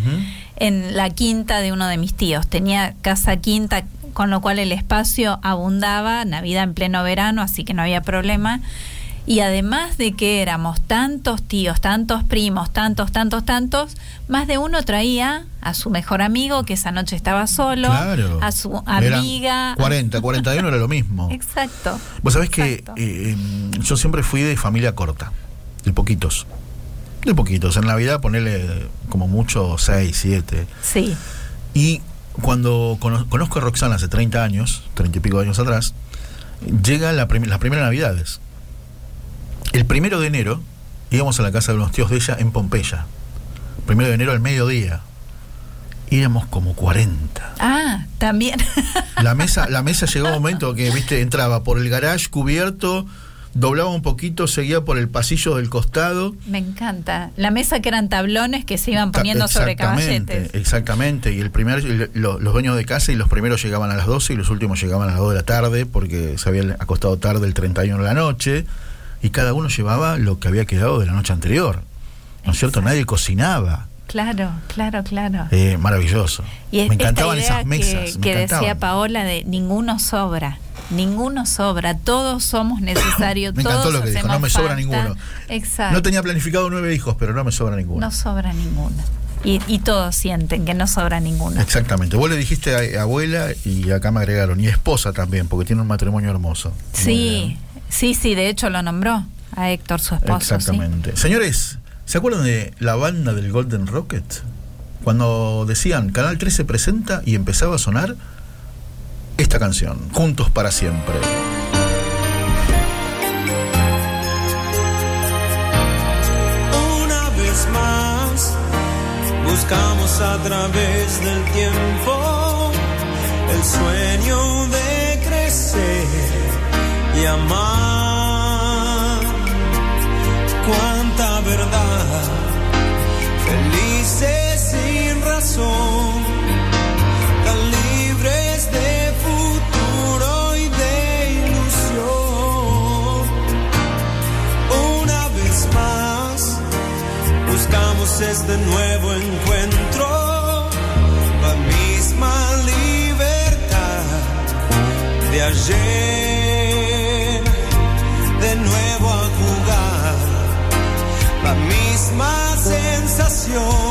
en la quinta de uno de mis tíos. Tenía casa quinta, con lo cual el espacio abundaba, Navidad en pleno verano, así que no había problema. Y además de que éramos tantos tíos, tantos primos, tantos, tantos, tantos, más de uno traía a su mejor amigo que esa noche estaba solo, Claro. a su Eran amiga. 40, 41 era lo mismo. Exacto. Vos sabés que eh, em, yo siempre fui de familia corta, de poquitos. De poquitos. En Navidad ponerle como mucho 6, 7. Sí, Y cuando cono- conozco a Roxana hace 30 años, 30 y pico de años atrás, llega la prim- las primeras Navidades. El primero de enero íbamos a la casa de unos tíos de ella en Pompeya. Primero de enero al mediodía. Éramos como 40. Ah, también. La mesa, la mesa llegó un momento que, viste, entraba por el garage cubierto, doblaba un poquito, seguía por el pasillo del costado. Me encanta. La mesa que eran tablones que se iban poniendo sobre caballetes. Exactamente, y el primer, lo- los dueños de casa y los primeros llegaban a las 12 y los últimos llegaban a las 2 de la tarde porque se habían acostado tarde el 31 de la noche y cada uno llevaba lo que había quedado de la noche anterior. ¿No es cierto? Nadie cocinaba. Claro, claro, claro. Eh, maravilloso. Y es- me esta encantaban idea esas mesas. que, me que encantaban. decía Paola de ninguno sobra. Ninguno sobra, todos somos necesarios. Me encantó todos lo que dijo, no me sobra ninguno. Exacto. No tenía planificado nueve hijos, pero no me sobra ninguno. No sobra ninguno. Y, y todos sienten que no sobra ninguno. Exactamente. Vos le dijiste a, abuela y acá me agregaron, y esposa también, porque tiene un matrimonio hermoso. Sí, sí, sí, de hecho lo nombró a Héctor, su esposo. sí. Exactamente. Señores, ¿se acuerdan de la banda del Golden Rocket? Cuando decían Canal 13 presenta y empezaba a sonar esta canción, Juntos para siempre. Una vez más, buscamos a través del tiempo el sueño de y amar. Cuánta verdad, felices sin razón, tan libres de futuro y de ilusión. Una vez más, buscamos este nuevo encuentro, la misma libertad de ayer, misma sensación,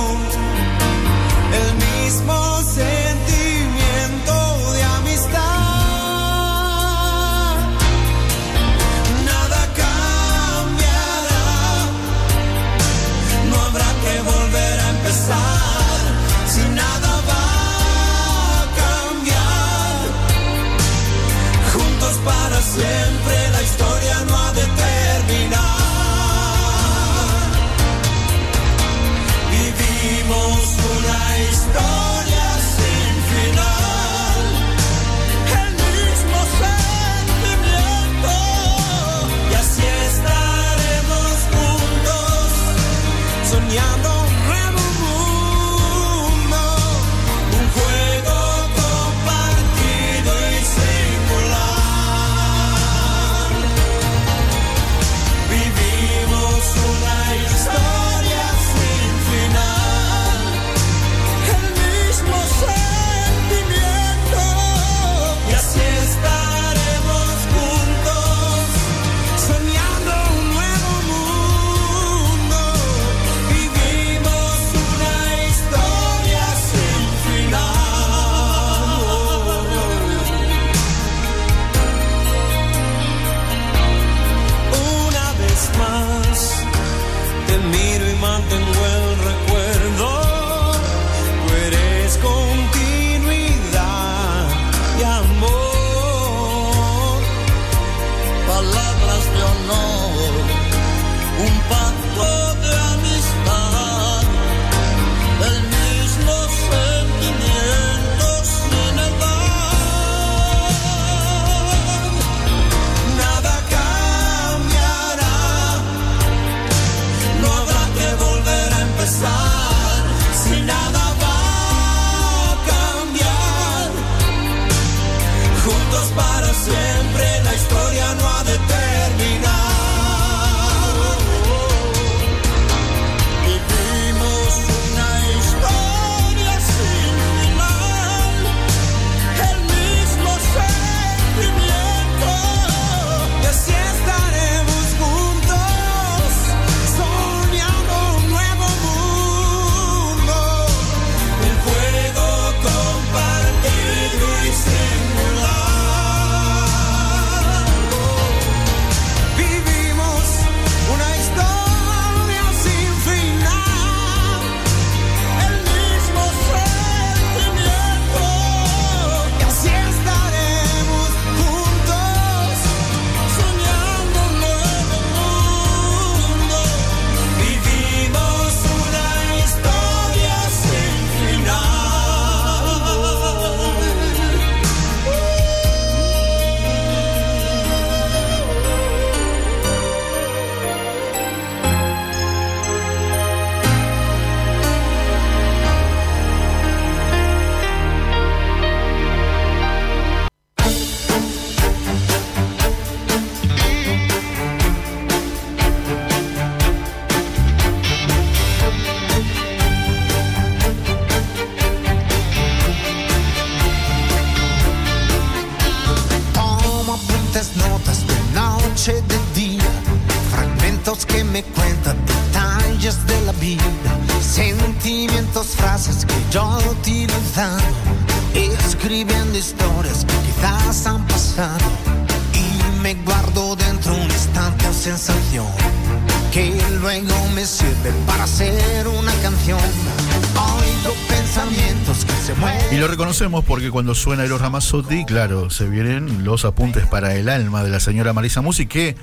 lo reconocemos porque cuando suena Eros Ramazzotti, claro, se vienen los apuntes para el alma de la señora Marisa Musi, que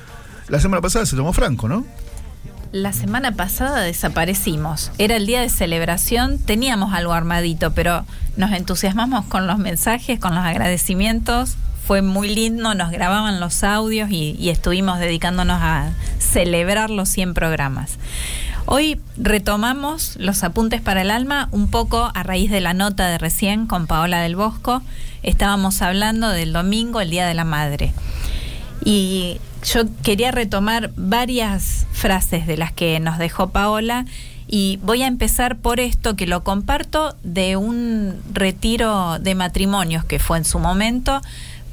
la semana pasada se tomó Franco, ¿no? La semana pasada desaparecimos. Era el día de celebración, teníamos algo armadito, pero nos entusiasmamos con los mensajes, con los agradecimientos. Fue muy lindo, nos grababan los audios y, y estuvimos dedicándonos a celebrar los 100 programas. Hoy retomamos los apuntes para el alma un poco a raíz de la nota de recién con Paola del Bosco. Estábamos hablando del domingo, el Día de la Madre. Y yo quería retomar varias frases de las que nos dejó Paola y voy a empezar por esto que lo comparto de un retiro de matrimonios que fue en su momento,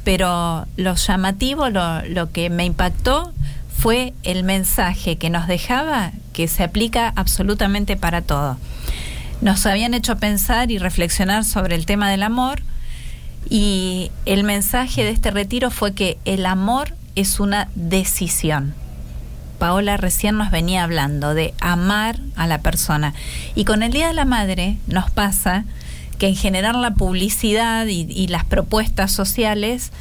pero lo llamativo, lo, lo que me impactó fue el mensaje que nos dejaba que se aplica absolutamente para todo. Nos habían hecho pensar y reflexionar sobre el tema del amor y el mensaje de este retiro fue que el amor es una decisión. Paola recién nos venía hablando de amar a la persona. Y con el Día de la Madre nos pasa que en general la publicidad y, y las propuestas sociales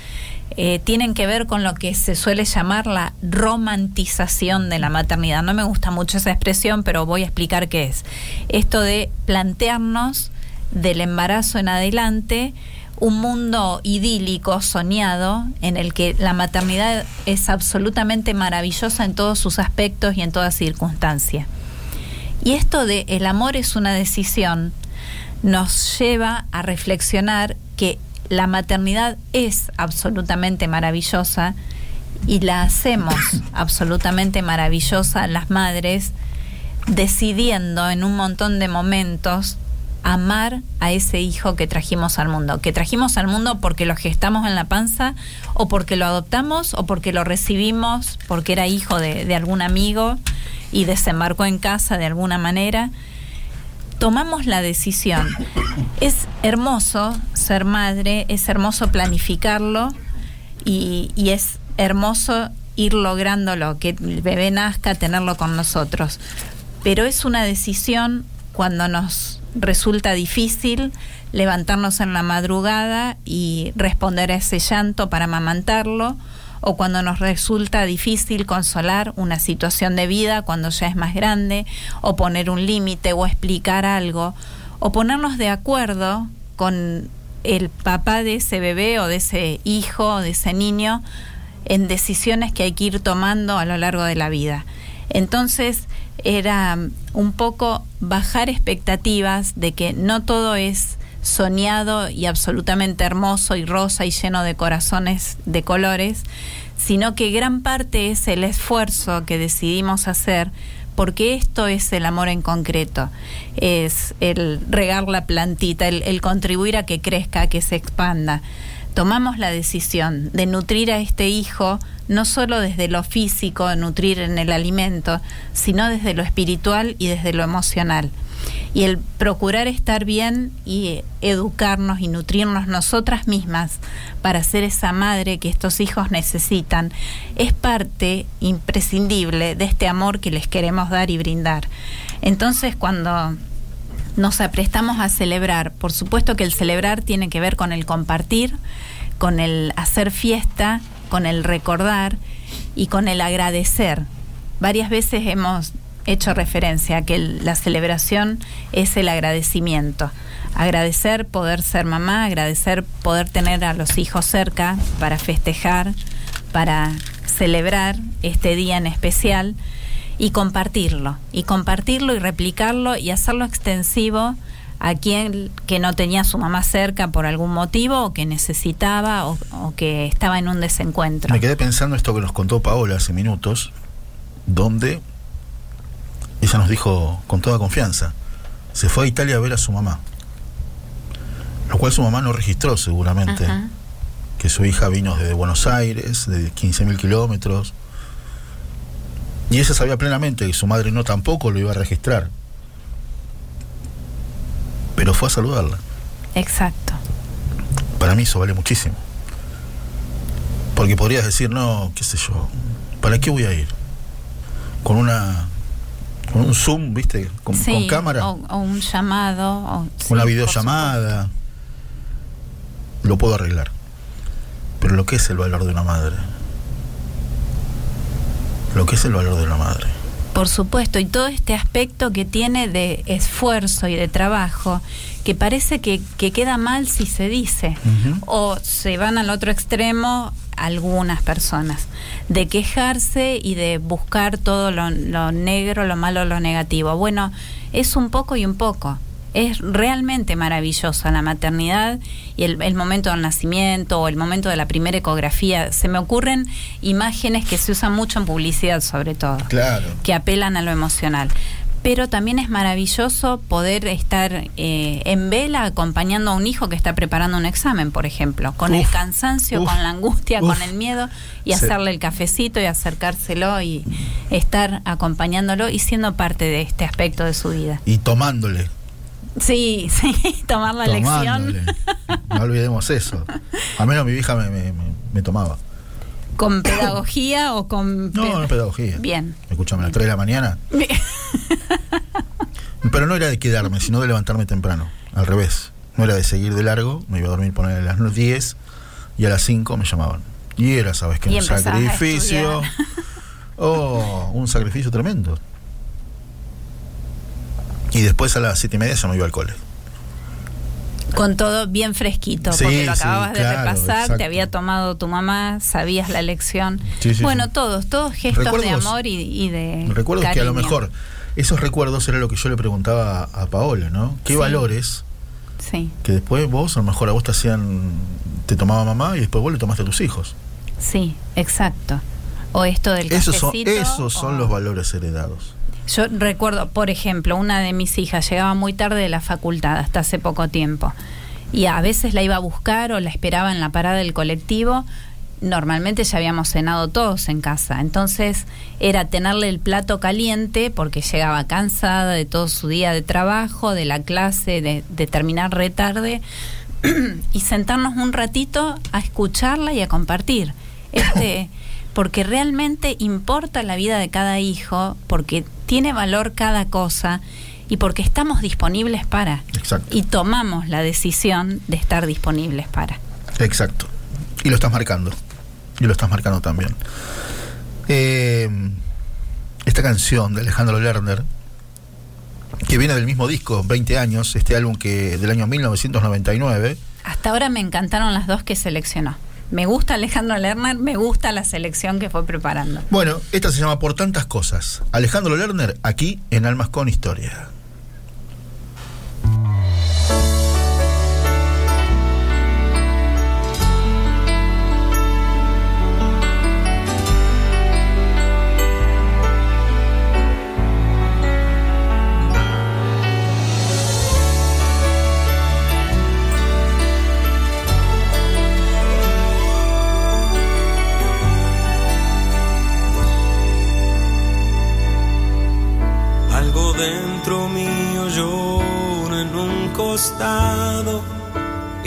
eh, tienen que ver con lo que se suele llamar la romantización de la maternidad. No me gusta mucho esa expresión, pero voy a explicar qué es. Esto de plantearnos del embarazo en adelante un mundo idílico, soñado, en el que la maternidad es absolutamente maravillosa en todos sus aspectos y en toda circunstancia. Y esto de el amor es una decisión nos lleva a reflexionar que la maternidad es absolutamente maravillosa y la hacemos absolutamente maravillosa las madres decidiendo en un montón de momentos amar a ese hijo que trajimos al mundo, que trajimos al mundo porque lo gestamos en la panza o porque lo adoptamos o porque lo recibimos porque era hijo de, de algún amigo y desembarcó en casa de alguna manera tomamos la decisión. Es hermoso ser madre, es hermoso planificarlo y, y es hermoso ir lográndolo, que el bebé nazca, tenerlo con nosotros. Pero es una decisión cuando nos resulta difícil levantarnos en la madrugada y responder a ese llanto para amamantarlo o cuando nos resulta difícil consolar una situación de vida cuando ya es más grande, o poner un límite o explicar algo, o ponernos de acuerdo con el papá de ese bebé o de ese hijo o de ese niño en decisiones que hay que ir tomando a lo largo de la vida. Entonces era un poco bajar expectativas de que no todo es soñado y absolutamente hermoso y rosa y lleno de corazones de colores, sino que gran parte es el esfuerzo que decidimos hacer porque esto es el amor en concreto, es el regar la plantita, el, contribuir a que crezca, a que se expanda. Tomamos la decisión de nutrir a este hijo no solo desde lo físico, nutrir en el alimento, sino desde lo espiritual y desde lo emocional y el procurar estar bien y educarnos y nutrirnos nosotras mismas para ser esa madre que estos hijos necesitan es parte imprescindible de este amor que les queremos dar y brindar. Entonces cuando nos aprestamos a celebrar, por supuesto que el celebrar tiene que ver con el compartir, con el hacer fiesta, con el recordar y con el agradecer. Varias veces hemos hecho referencia a que la celebración es el agradecimiento. Agradecer poder ser mamá, agradecer poder tener a los hijos cerca para festejar, para celebrar este día en especial y compartirlo, y compartirlo y replicarlo y hacerlo extensivo a quien que no tenía a su mamá cerca por algún motivo o que necesitaba o, o que estaba en un desencuentro. Me quedé pensando esto que nos contó Paola hace minutos, donde ella nos dijo con toda confianza, se fue a Italia a ver a su mamá. Lo cual su mamá no registró seguramente. Ajá. Que su hija vino desde Buenos Aires, de 15.000 kilómetros. Y ella sabía plenamente que su madre no tampoco lo iba a registrar. Pero fue a saludarla. Exacto. Para mí eso vale muchísimo. Porque podrías decir, no, qué sé yo, ¿para qué voy a ir? Con una un zoom, ¿viste? Con, Sí, con cámara. O, o un llamado. o- sí, una por videollamada. Lo puedo arreglar. Pero lo que es el valor de una madre. Lo que es el valor de una madre. Por supuesto, y todo este aspecto que tiene de esfuerzo y de trabajo, que parece que, que queda mal si se dice, o se van al otro extremo algunas personas, de quejarse y de buscar todo lo, lo negro, lo malo, lo negativo. Bueno, es un poco y un poco. Es realmente maravillosa la maternidad y el, el momento del nacimiento o el momento de la primera ecografía. Se me ocurren imágenes que se usan mucho en publicidad sobre todo Claro. que apelan a lo emocional. Pero también es maravilloso poder estar eh, en vela acompañando a un hijo que está preparando un examen, por ejemplo, con el cansancio, uf, con la angustia, uf. con el miedo, y Sí. hacerle el cafecito y acercárselo y estar acompañándolo y siendo parte de este aspecto de su vida. Y tomándole. Sí, sí, tomar la tomándole. lección No olvidemos eso. Al menos mi hija me- me tomaba. Con pedagogía o con... No, no pedagogía. Bien. Escúchame, a las 3 de la mañana. Pero no era de quedarme, sino de levantarme temprano. Al revés. No era de seguir de largo. Me iba a dormir poner a las 10 y a las 5 me llamaban. Y era, ¿sabes qué? Un sacrificio. Oh, un sacrificio tremendo. Y después a las 7 y media ya me iba al cole. Con todo bien fresquito, Sí, porque lo sí, acababas de claro, repasar, exacto. te había tomado tu mamá, sabías la lección. Sí, bueno, todos, todos gestos de Recuerdos- amor y, y de. Recuerdo que a lo mejor esos recuerdos era lo que yo le preguntaba a, a Paola, ¿no? ¿Qué valores Sí, que después vos, a lo mejor a vos te hacían, te tomaba mamá y después vos le tomaste a tus hijos? sí, exacto. O esto del Esos son, esos son o- los valores heredados. Yo recuerdo, por ejemplo, una de mis hijas llegaba muy tarde de la facultad, hasta hace poco tiempo. Y a veces la iba a buscar o la esperaba en la parada del colectivo. Normalmente ya habíamos cenado todos en casa. Entonces era tenerle el plato caliente porque llegaba cansada de todo su día de trabajo, de la clase, de, terminar re tarde. y sentarnos un ratito a escucharla y a compartir. Este, porque realmente importa la vida de cada hijo, porque tiene valor cada cosa y porque estamos disponibles para. Exacto. Y tomamos la decisión de estar disponibles para. Exacto. Y lo estás marcando. Y lo estás marcando también. Eh, esta canción de Alejandro Lerner, que viene del mismo disco, 20 años, este álbum que del año 1999, Hasta ahora me encantaron las dos que seleccionó. Me gusta Alejandro Lerner, me gusta la selección que fue preparando. Bueno, esta se llama Por tantas cosas. Alejandro Lerner, aquí en Almas con Historia.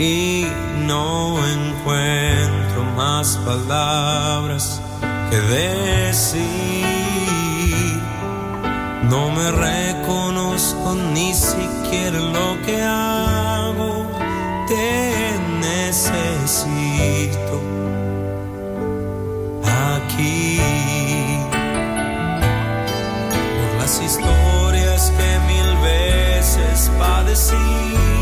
Y no encuentro más palabras que decir. No me reconozco ni siquiera lo que hago. Te necesito aquí por las historias que mil veces padecimos,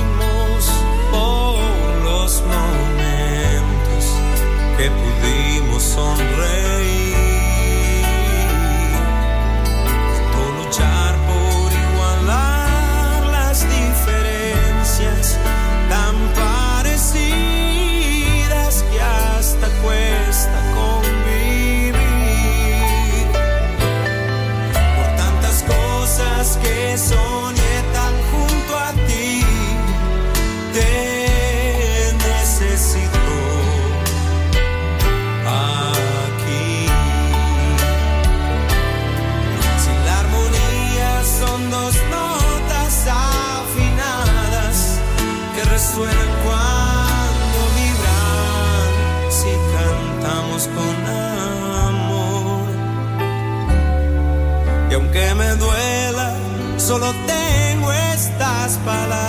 pudimos aunque me duela, solo tengo estas palabras.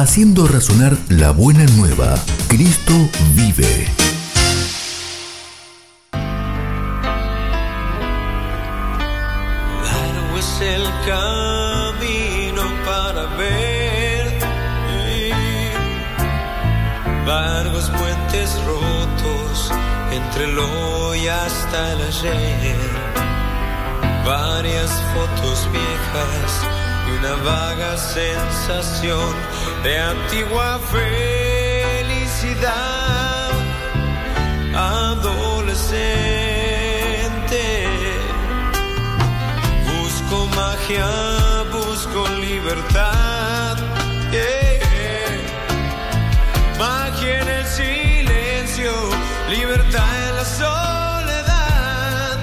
haciendo razonar la buena nueva. Cristo vive. Largo es el camino para puentes rotos entre el hoy hasta el ayer. Varias fotos viejas y una vaga sensación de antigua felicidad. Adolescente. Busco magia, busco libertad. Magia en el silencio, libertad en la soledad.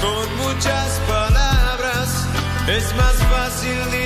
Con muchas palabras es más fácil disfrazar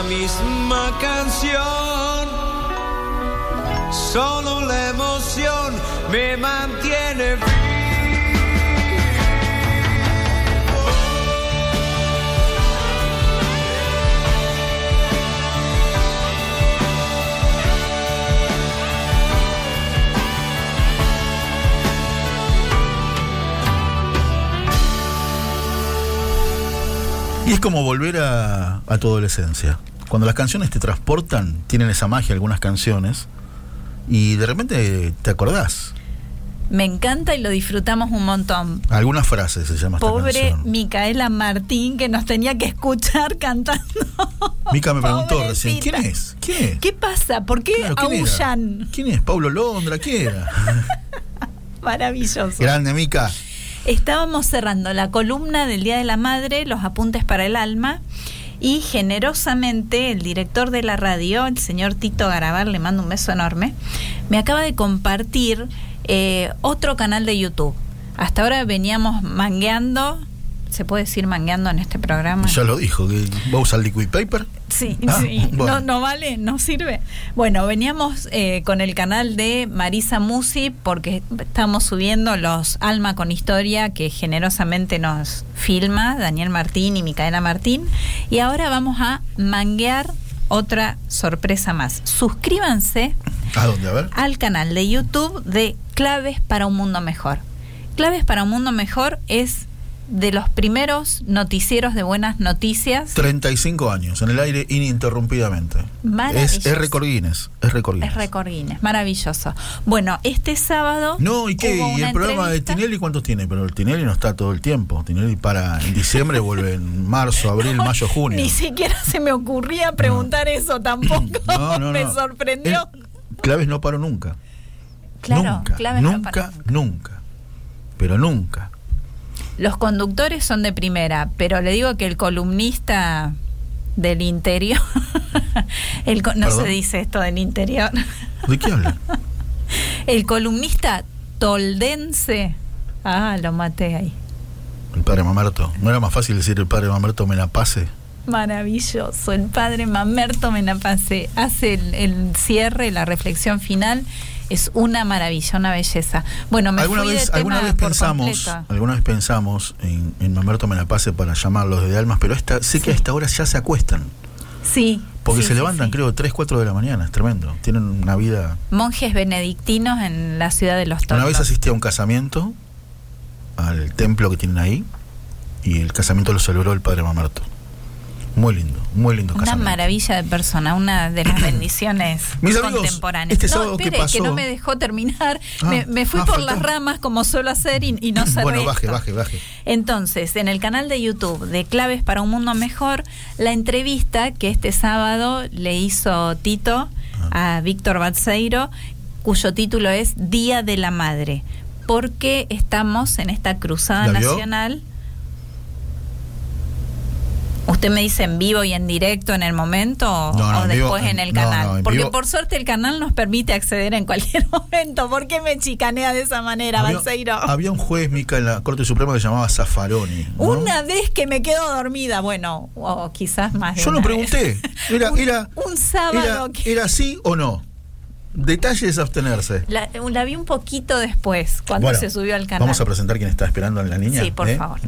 una misma canción. Solo la emoción me mantiene. Y es como volver a, a tu adolescencia. Cuando las canciones te transportan, tienen esa magia algunas canciones, y de repente te acordás. Me encanta y lo disfrutamos un montón. Algunas frases se llama esta Pobre canción. Micaela Martín que nos tenía que escuchar cantando. Mica me preguntó Pobrecita. recién, ¿quién es? ¿Quién es? ¿Qué pasa? ¿Por qué Claro, ¿quién era? aullan? ¿Quién es? ¿Pablo Londra? ¿Quién era? Maravilloso. Grande, Mica. Estábamos cerrando la columna del Día de la Madre, los apuntes para el alma, y generosamente el director de la radio, el señor Tito Garabal, le mando un beso enorme, me acaba de compartir eh, otro canal de YouTube. Hasta ahora veníamos mangueando, ¿se puede decir mangueando en este programa? Ya lo dijo, que va a usar liquid paper. Sí, Ah, sí. bueno. No, no vale, no sirve. Bueno, veníamos eh, con el canal de Marisa Musi porque estamos subiendo los Alma con Historia que generosamente nos filma Daniel Martín y Micaela Martín. Y ahora vamos a manguear otra sorpresa más. Suscríbanse ¿A dónde? A ver. al canal de YouTube de Claves para un Mundo Mejor. Claves para un Mundo Mejor es de los primeros noticieros de buenas noticias 35 años en el aire ininterrumpidamente. Es, es récord Guinness. Es récord Guinness. Es récord Guinness, maravilloso. Bueno, este sábado. No, ¿y qué? ¿Y el programa de entrevista. Tinelli cuántos tiene? Pero el Tinelli no está todo el tiempo. Tinelli para en diciembre, vuelve en marzo, abril, mayo, junio. Ni siquiera se me ocurría preguntar eso tampoco. No, me sorprendió. El- Claves no paró nunca. claro, nunca, claves no nunca, para- nunca. Pero nunca. Los conductores son de primera, pero le digo que el columnista del interior. el no ¿Perdón? se dice esto del interior. ¿De qué habla? El columnista toldense. Ah, lo maté ahí. El padre Mamerto. ¿No era más fácil decir el padre Mamerto me la pase? Maravilloso. El padre Mamerto Menapase hace el, el cierre, la reflexión final. Es una maravilla, una belleza. Bueno, me ¿Alguna fui vez, de alguna tema vez por pensamos, completo. alguna vez pensamos en, en Mamerto me la pase para llamarlos de almas, pero esta, sé que a esta hora ya se acuestan. Sí. Porque sí, se sí, levantan, sí. creo, 3, 4 de la mañana, es tremendo. Tienen una vida. Monjes benedictinos en la ciudad de Los Una vez asistí a un casamiento, al templo que tienen ahí, y el casamiento lo celebró el padre Mamerto. Muy lindo, muy lindo Una casamiento. maravilla de persona, una de las bendiciones Mis amigos, contemporáneas. este no, sábado que espere, que no me dejó terminar. Ah, me, me fui ah, por faltó. las ramas como suelo hacer y, y no cerré Bueno, baje, esto. baje, baje. Entonces, en el canal de YouTube de Claves para un Mundo Mejor, la entrevista que este sábado le hizo Tito Ah. a Víctor Balseiro, cuyo título es Día de la Madre. Porque estamos en esta cruzada nacional. ¿Usted me dice en vivo y en directo en el momento o, No, no, o vivo, después en el canal? no, en Porque vivo. por suerte el canal nos permite acceder en cualquier momento. ¿Por qué me chicanea de esa manera, Había, Balseiro? había un juez, Mica, en la Corte Suprema que se llamaba Zaffaroni. Una vez que me quedo dormida, bueno, o quizás más. de Yo vez. pregunté. Era, un, era, un sábado era, que ¿Era sí o no? Detalles a abstenerse. la, la vi un poquito después, cuando Bueno, se subió al canal. Vamos a presentar quién está esperando en la línea. Sí, por ¿eh? favor,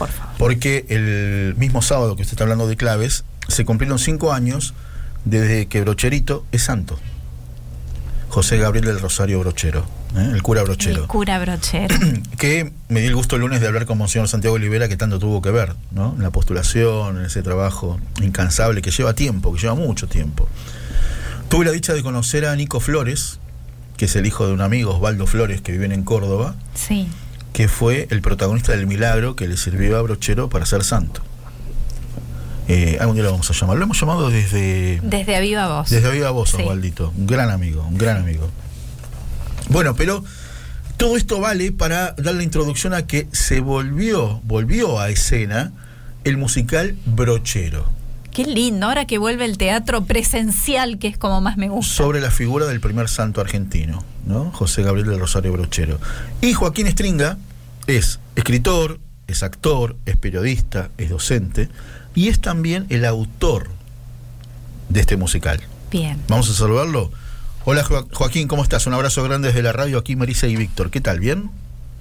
por favor. Porque el mismo sábado que usted está hablando de claves, se cumplieron cinco años desde que Brocherito es santo. José Gabriel del Rosario Brochero, ¿eh? el cura Brochero. El cura brochero. que me di el gusto el lunes de hablar con Monseñor Santiago Olivera, que tanto tuvo que ver, ¿no? En la postulación, en ese trabajo incansable que lleva tiempo, que lleva mucho tiempo. Tuve la dicha de conocer a Nico Flores, que es el hijo de un amigo, Osvaldo Flores, que vive en Córdoba, Sí. Que fue el protagonista del milagro que le sirvió a Brochero para ser santo. Eh, algún día lo vamos a llamar. Lo hemos llamado desde, Desde a viva voz. desde Viva Voz, Sí. Osvaldito. Un gran amigo, un gran amigo. Bueno, pero todo esto vale para dar la introducción a que se volvió, volvió a escena el musical Brochero, Qué lindo, ahora que vuelve el teatro presencial, que es como más me gusta. sobre la figura del primer santo argentino, ¿no? José Gabriel del Rosario Brochero. Y Joaquín Stringa es escritor, es actor, es periodista, es docente y es también el autor de este musical. Bien. Vamos a saludarlo. Hola Jo- Joaquín, ¿cómo estás? Un abrazo grande desde la radio aquí Marisa y Víctor. ¿Qué tal? ¿Bien?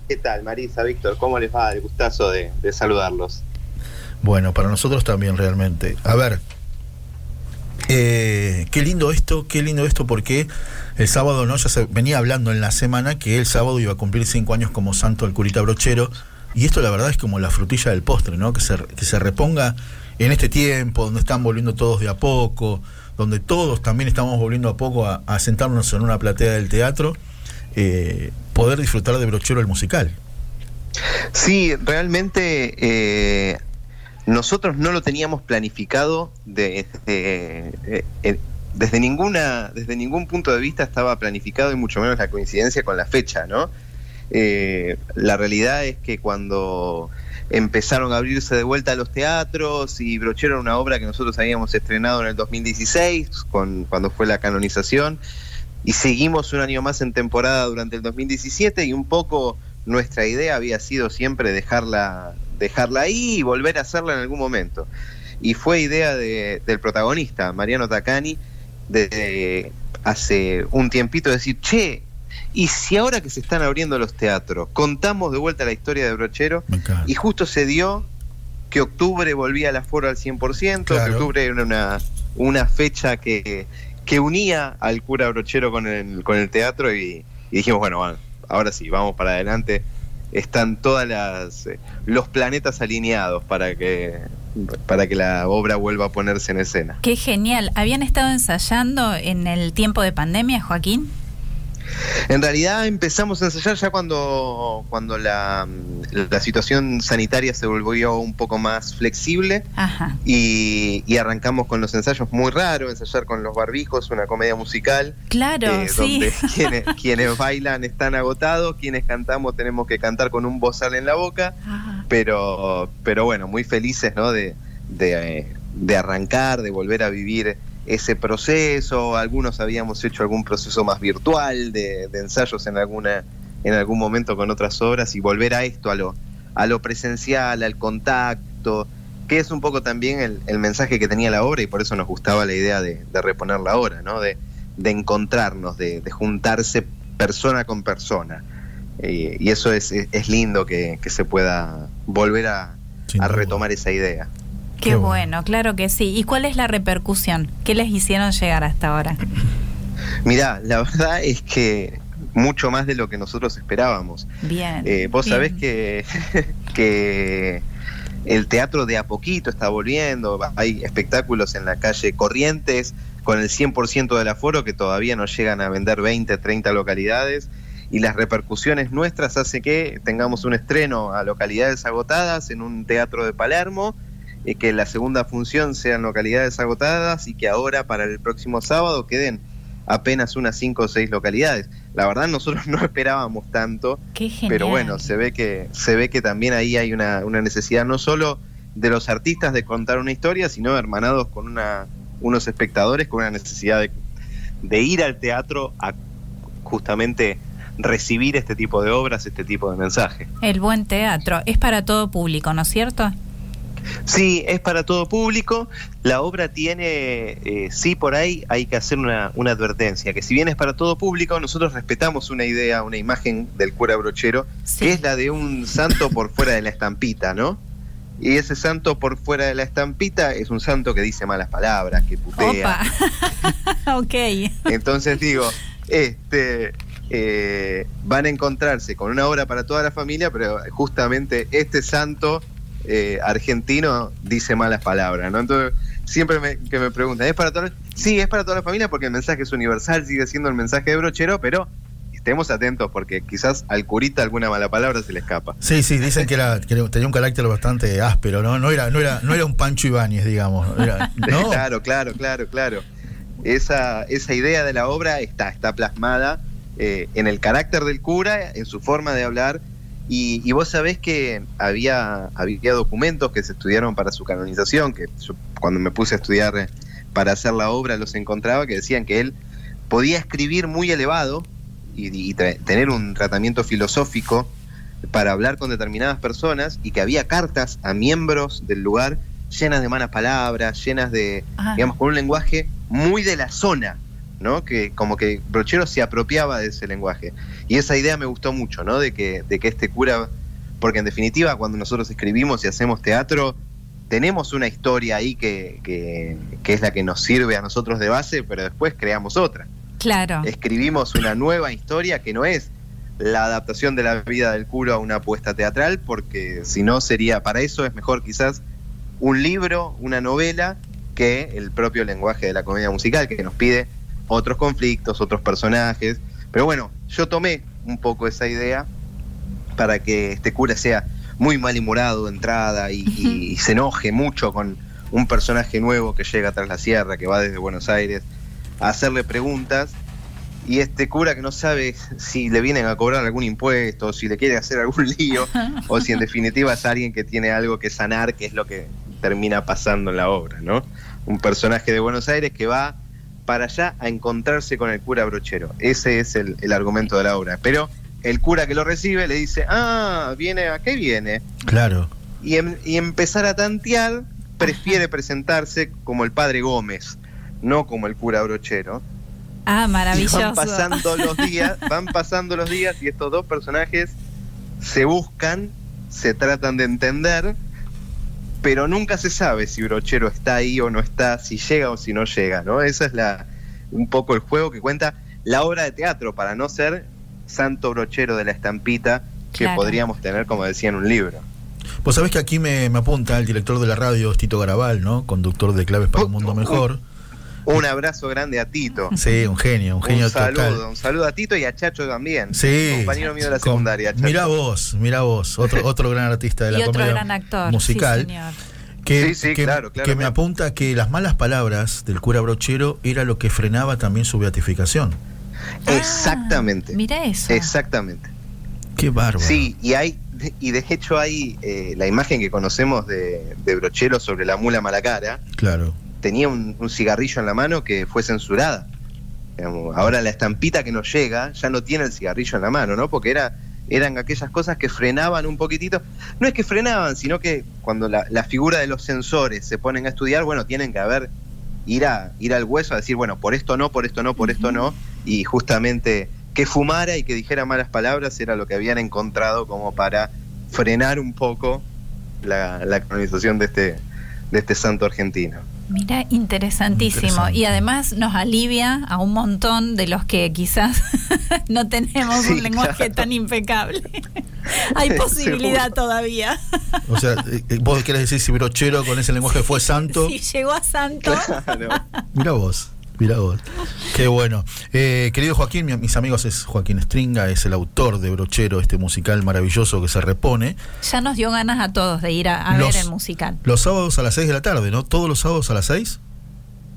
¿Qué tal, Marisa, Víctor? ¿Cómo les va? El gustazo de, de saludarlos. Bueno, para nosotros también realmente. A ver, eh, qué lindo esto, qué lindo esto porque el sábado no ya se venía hablando en la semana que el sábado iba a cumplir cinco años como santo el curita brochero y esto la verdad es como la frutilla del postre, ¿no? Que se, que se reponga en este tiempo donde están volviendo todos de a poco, donde todos también estamos volviendo a poco a, sentarnos en una platea del teatro, eh, poder disfrutar de brochero el musical. Sí, realmente eh, nosotros no lo teníamos planificado de- de- eh, eh, desde ninguna desde ningún punto de vista estaba planificado y mucho menos la coincidencia con la fecha, ¿no? Eh, la realidad es que cuando empezaron a abrirse de vuelta los teatros y Brochero era una obra que nosotros habíamos estrenado en el 2016 con, cuando fue la canonización y seguimos un año más en temporada durante el 2017 y un poco nuestra idea había sido siempre dejarla, dejarla ahí y volver a hacerla en algún momento. Y fue idea de- del protagonista, Mariano Tacani, de hace un tiempito decir, che, ¿y si ahora que se están abriendo los teatros, contamos de vuelta la historia de Brochero? Y justo se dio que octubre volvía al aforo al 100%, Claro. que octubre era una, una fecha que, que unía al cura brochero con el, con el teatro y, y dijimos, bueno, bueno, ahora sí, vamos para adelante. Están todas las eh, los planetas alineados para que para que la obra vuelva a ponerse en escena. Qué genial. ¿Habían estado ensayando en el tiempo de pandemia, Joaquín? En realidad empezamos a ensayar ya cuando, cuando la, la situación sanitaria se volvió un poco más flexible Ajá. y, y arrancamos con los ensayos muy raro, ensayar con los barbijos, una comedia musical, Claro, eh, sí. donde quienes, quienes bailan están agotados, quienes cantamos tenemos que cantar con un bozal en la boca, pero, pero bueno, muy felices ¿no? de, de, eh, de arrancar, de volver a vivir ese proceso, algunos habíamos hecho algún proceso más virtual de, de ensayos en alguna en algún momento con otras obras y volver a esto, a lo, a lo presencial, al contacto, que es un poco también el, el mensaje que tenía la obra y por eso nos gustaba la idea de, de reponer la obra, ¿no? de, de encontrarnos, de, de juntarse persona con persona. Eh, y eso es, es, lindo que, que se pueda volver a, retomar esa idea. Qué Qué bueno, claro que sí. ¿Y cuál es la repercusión? ¿Qué les hicieron llegar hasta ahora? Mirá, la verdad es que mucho más de lo que nosotros esperábamos. Bien. Eh, vos bien. sabés que, que el teatro de a poquito está volviendo, hay espectáculos en la calle Corrientes con el 100% del aforo que todavía no llegan a vender 20, 30 localidades y las repercusiones nuestras hace que tengamos un estreno a localidades agotadas en un teatro de Palermo, eh, que la segunda función sea en localidades agotadas y que ahora para el próximo sábado queden apenas unas 5 o 6 localidades. La verdad nosotros no esperábamos tanto, pero bueno, se ve que se ve que también ahí hay una, una necesidad no solo de los artistas de contar una historia, sino hermanados con una, unos espectadores con una necesidad de, de ir al teatro a justamente recibir este tipo de obras, este tipo de mensaje. El buen teatro es para todo público, ¿no es cierto? Sí, es para todo público. La obra tiene, eh, sí, por ahí hay que hacer una, una advertencia, que si bien es para todo público, nosotros respetamos una idea, una imagen del cura brochero, Sí. que es la de un santo por fuera de la estampita, ¿no? Y ese santo por fuera de la estampita es un santo que dice malas palabras, que putea. Opa. ok. Entonces digo, este eh, van a encontrarse con una obra para toda la familia, pero justamente este santo eh, argentino dice malas palabras, ¿no? Entonces siempre me, que me preguntan, ¿es para toda la-?" Sí, es para toda la familia porque el mensaje es universal, sigue siendo el mensaje de brochero, pero estemos atentos porque quizás al curita alguna mala palabra se le escapa. Sí, sí, dicen que, era, que tenía un carácter bastante áspero, ¿no? No era, no era, no era un Pancho Ibáñez, digamos. Era- ¿no? Claro, claro, claro, claro. Esa, esa idea de la obra está, está plasmada eh, en el carácter del cura, en su forma de hablar. Y, y vos sabés que había, había documentos que se estudiaron para su canonización, que yo cuando me puse a estudiar eh, para hacer la obra los encontraba, que decían que él podía escribir muy elevado y, tener un tratamiento filosófico para hablar con determinadas personas y que había cartas a miembros del lugar llenas de malas palabras, llenas de, digamos, con un lenguaje muy de la zona, ¿no? Que como que Brochero se apropiaba de ese lenguaje. Y esa idea me gustó mucho, ¿no? De que, de que este cura, porque en definitiva cuando nosotros escribimos y hacemos teatro, tenemos una historia ahí que, que, que es la que nos sirve a nosotros de base, pero después creamos otra. Claro. Escribimos una nueva historia que no es la adaptación de la vida del cura a una apuesta teatral, porque si no sería, para eso es mejor quizás un libro, una novela, que el propio lenguaje de la comedia musical, que nos pide otros conflictos, otros personajes. Pero bueno, yo tomé un poco esa idea para que este cura sea muy malhumorado de entrada y, y se enoje mucho con un personaje nuevo que llega tras la sierra, que va desde Buenos Aires a hacerle preguntas. Y este cura que no sabe si le vienen a cobrar algún impuesto, si le quiere hacer algún lío, o si en definitiva es alguien que tiene algo que sanar, que es lo que termina pasando en la obra, ¿no? Un personaje de Buenos Aires que va para allá a encontrarse con el cura brochero. Ese es el, el argumento de la obra. Pero el cura que lo recibe le dice, ah, viene, ¿a qué viene? Claro. Y, em- y empezar a tantear, prefiere presentarse como el padre Gómez, no como el cura brochero. Ah, Y maravilloso. van pasando los días, van pasando los días y estos dos personajes se buscan, se tratan de entender, pero nunca se sabe si Brochero está ahí o no está, si llega o si no llega, ¿no? Esa es la un poco el juego que cuenta la obra de teatro para no ser santo brochero de la estampita que Claro. podríamos tener, como decía en un libro. Vos sabés que aquí me, me apunta el director de la radio, Tito Garabal, ¿no? Conductor de Claves para un Mundo Mejor. Un abrazo grande a Tito. Sí, un genio, un genio un saludo, total. un saludo a Tito y a Chacho también. Sí. Compañero mío de la secundaria. Chacho. Mirá vos, mirá vos, otro, otro gran artista de y la otro comedia gran actor. musical. Sí, señor. que, Sí, sí, que- claro, que me apunta que las malas palabras del cura Brochero era lo que frenaba también su beatificación. Exactamente. Ah, mira eso. Exactamente. Qué bárbaro. Sí, y hay y de hecho hay eh, la imagen que conocemos de, de Brochero sobre la mula Malacara, Claro. Tenía un, un cigarrillo en la mano que fue censurada. Digamos, ahora la estampita que nos llega ya no tiene el cigarrillo en la mano, ¿no? Porque era, eran aquellas cosas que frenaban un poquitito. No es que frenaban, sino que cuando la, la figura de los censores se ponen a estudiar, bueno, tienen que haber, ir, a, ir al hueso a decir, bueno, por esto no, por esto no, por esto no, y justamente que fumara y que dijera malas palabras era lo que habían encontrado como para frenar un poco la, la canonización de este, de este santo argentino. Mira, interesantísimo. Interesante. Y además nos alivia a un montón de los que quizás no tenemos Sí, un lenguaje claro. tan impecable. Hay posibilidad Seguro. todavía. O sea, eh, eh, vos querés decir si Brochero con ese lenguaje fue santo. Si llegó a santo. Claro. Mira vos, mira vos. Qué bueno. Eh, querido Joaquín, mi- mis amigos es Joaquín Stringa, es el autor de Brochero, este musical maravilloso que se repone. Ya nos dio ganas a todos de ir a, a Los- ver el musical. Los sábados a las 6 de la tarde, ¿no? Todos los sábados a las 6.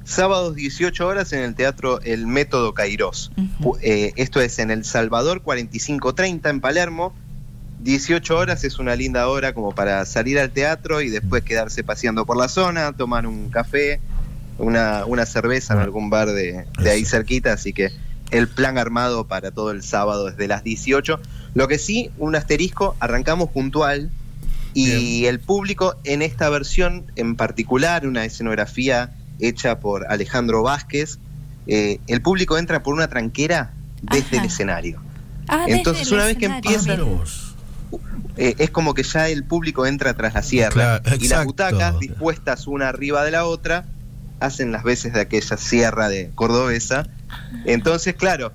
Sábados 18 horas en el Teatro El Método Cairós. Eh, esto es en El Salvador 4530 en Palermo. 18 horas es una linda hora como para salir al teatro y después quedarse paseando por la zona, tomar un café, una, una cerveza en algún bar de, de ahí cerquita. Así que el plan armado para todo el sábado desde las 18. Lo que sí, un asterisco, arrancamos puntual y el público en esta versión en particular, una escenografía hecha por Alejandro Vázquez, eh, el público entra por una tranquera desde Ajá. el escenario. Ah, desde Entonces, el una vez que escenario, empieza-. Eh, es como que ya el público entra tras la sierra Claro, y las butacas dispuestas una arriba de la otra hacen las veces de aquella sierra de cordobesa. Entonces, claro,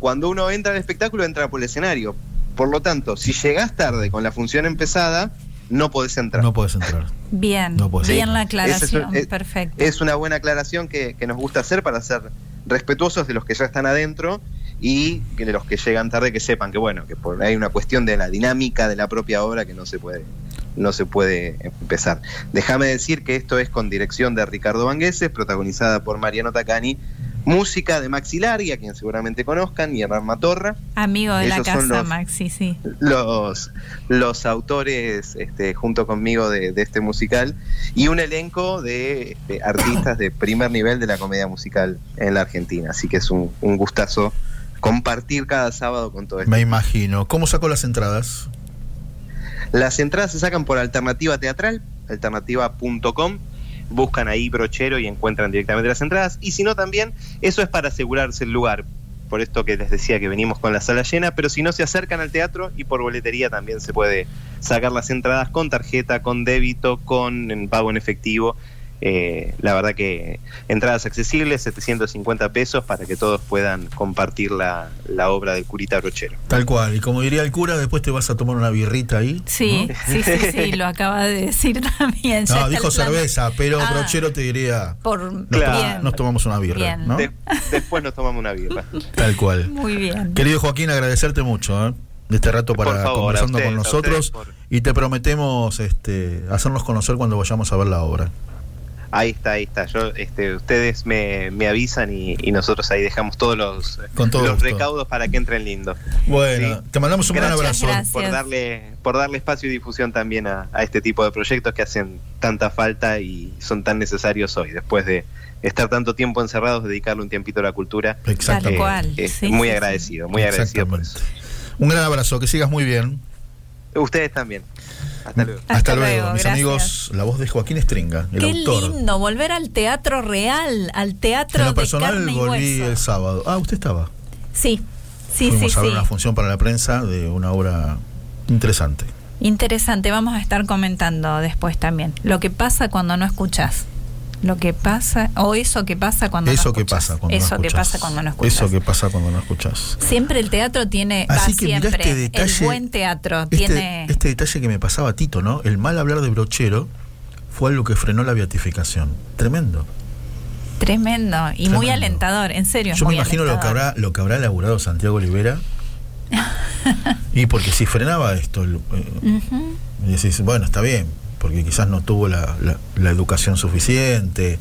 cuando uno entra al espectáculo entra por el escenario. Por lo tanto, si llegás tarde con la función empezada, no podés entrar. No podés entrar. Bien, No bien la es aclaración. un- es- Perfecto. Es una buena aclaración que, que nos gusta hacer para ser respetuosos de los que ya están adentro y que de los que llegan tarde que sepan que bueno, que por, hay una cuestión de la dinámica de la propia obra que no se puede no se puede empezar. Déjame decir que esto es con dirección de Ricardo Vangueses, protagonizada por Mariano Tacani, música de Maxi Largi, a quien seguramente conozcan, y Hernán Matorra, Amigo de la Ellos casa, los- Maxi, sí. los, los autores este, junto conmigo de, de este musical y un elenco de este, artistas de primer nivel de la comedia musical en la Argentina. Así que es un, un gustazo compartir cada sábado con todo esto. Me imagino. ¿Cómo sacó las entradas? Las entradas se sacan por alternativa teatral, alternativa.com. buscan ahí brochero y encuentran directamente las entradas. Y si no, también eso es para asegurarse el lugar. Por esto que les decía que venimos con la sala llena, pero si no se acercan al teatro y por boletería también se puede sacar las entradas con tarjeta, con débito, con pago en efectivo. Eh, la verdad que entradas accesibles, 750 pesos para que todos puedan compartir la, la obra del curita brochero. Tal cual, y como diría el cura, después te vas a tomar una birrita ahí. Sí, ¿no? sí, sí, sí, lo acaba de decir también. No, dijo cerveza, pero Ah, brochero te diría. Por, Nos, Claro. toma- nos tomamos una birra, Bien. ¿no? De- después nos tomamos una birra. Tal cual. Muy bien. Querido Joaquín, agradecerte mucho ¿eh? de este rato para favor, conversando ustedes, con nosotros ustedes por- y te prometemos este, hacernos conocer cuando vayamos a ver la obra. Ahí está, ahí está. Yo, este, ustedes me, me avisan y, y nosotros ahí dejamos todos los, Con todo los gusto. recaudos para que entren lindos. Bueno, Sí. te mandamos un gran abrazo. Gracias. por darle, por darle espacio y difusión también a, a este tipo de proyectos que hacen tanta falta y son tan necesarios hoy, después de estar tanto tiempo encerrados, dedicarle un tiempito a la cultura. Cual. Eh, Sí, muy sí, agradecido, muy agradecido por eso. Un gran abrazo, que sigas muy bien. Ustedes también. Hasta luego. Hasta, Hasta luego, luego, mis gracias. amigos. La voz de Joaquín Stringa, el Qué autor. lindo volver al teatro real, al teatro En lo de personal carne y volví hueso. el sábado. Ah, usted estaba. Sí, sí, Fuimos sí, a ver sí. una función para la prensa de una obra interesante. Interesante, vamos a estar comentando después también. Lo que pasa cuando no escuchas. Lo que pasa, o eso que pasa cuando Eso no que escuchas. pasa cuando Eso no que pasa cuando no escuchas. Eso que pasa cuando no escuchas. Siempre el teatro tiene, va Así que mirá siempre, este detalle. el buen teatro este, tiene... este detalle que me pasaba a Tito, ¿no? El mal hablar de brochero fue algo que frenó la beatificación. Tremendo. Tremendo y muy alentador, en serio. Yo me imagino lo que habrá, lo que habrá elaborado Santiago Olivera. y porque si frenaba esto, eh, y decís, bueno, está bien, porque quizás no tuvo la, la- la educación suficiente,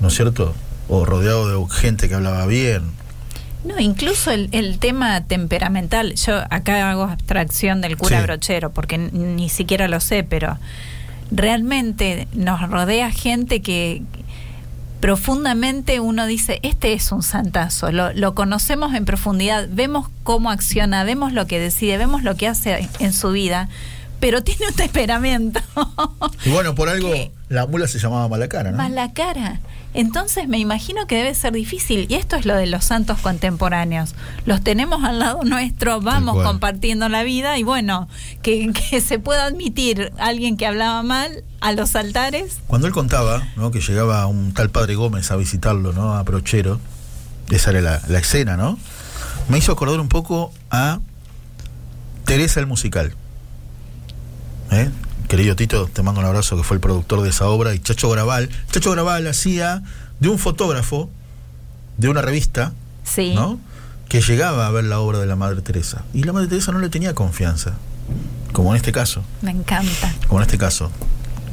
¿no es cierto? O rodeado de gente que hablaba bien. No, incluso el, el tema temperamental. Yo acá hago abstracción del cura Sí. brochero porque ni siquiera lo sé, pero realmente nos rodea gente que profundamente uno dice, este es un santazo, lo, lo conocemos en profundidad, vemos cómo acciona, vemos lo que decide, vemos lo que hace en su vida, pero tiene un temperamento. Y bueno, por algo la mula se llamaba mala cara, ¿no? Mala cara. Entonces me imagino que debe ser difícil. Y esto es lo de los santos contemporáneos. Los tenemos al lado nuestro, vamos compartiendo la vida y bueno, que, que se pueda admitir alguien que hablaba mal a los altares. Cuando él contaba ¿no? que llegaba un tal padre Gómez a visitarlo, ¿no? A Brochero, esa era la, la escena, ¿no? Me hizo acordar un poco a Teresa el musical. ¿Eh? Querido Tito, te mando un abrazo que fue el productor de esa obra. Y Chacho Graval. Chacho Graval hacía de un fotógrafo de una revista, Sí. ¿no? Que llegaba a ver la obra de la Madre Teresa. Y la Madre Teresa no le tenía confianza. Como en este caso. Me encanta. Como en este caso.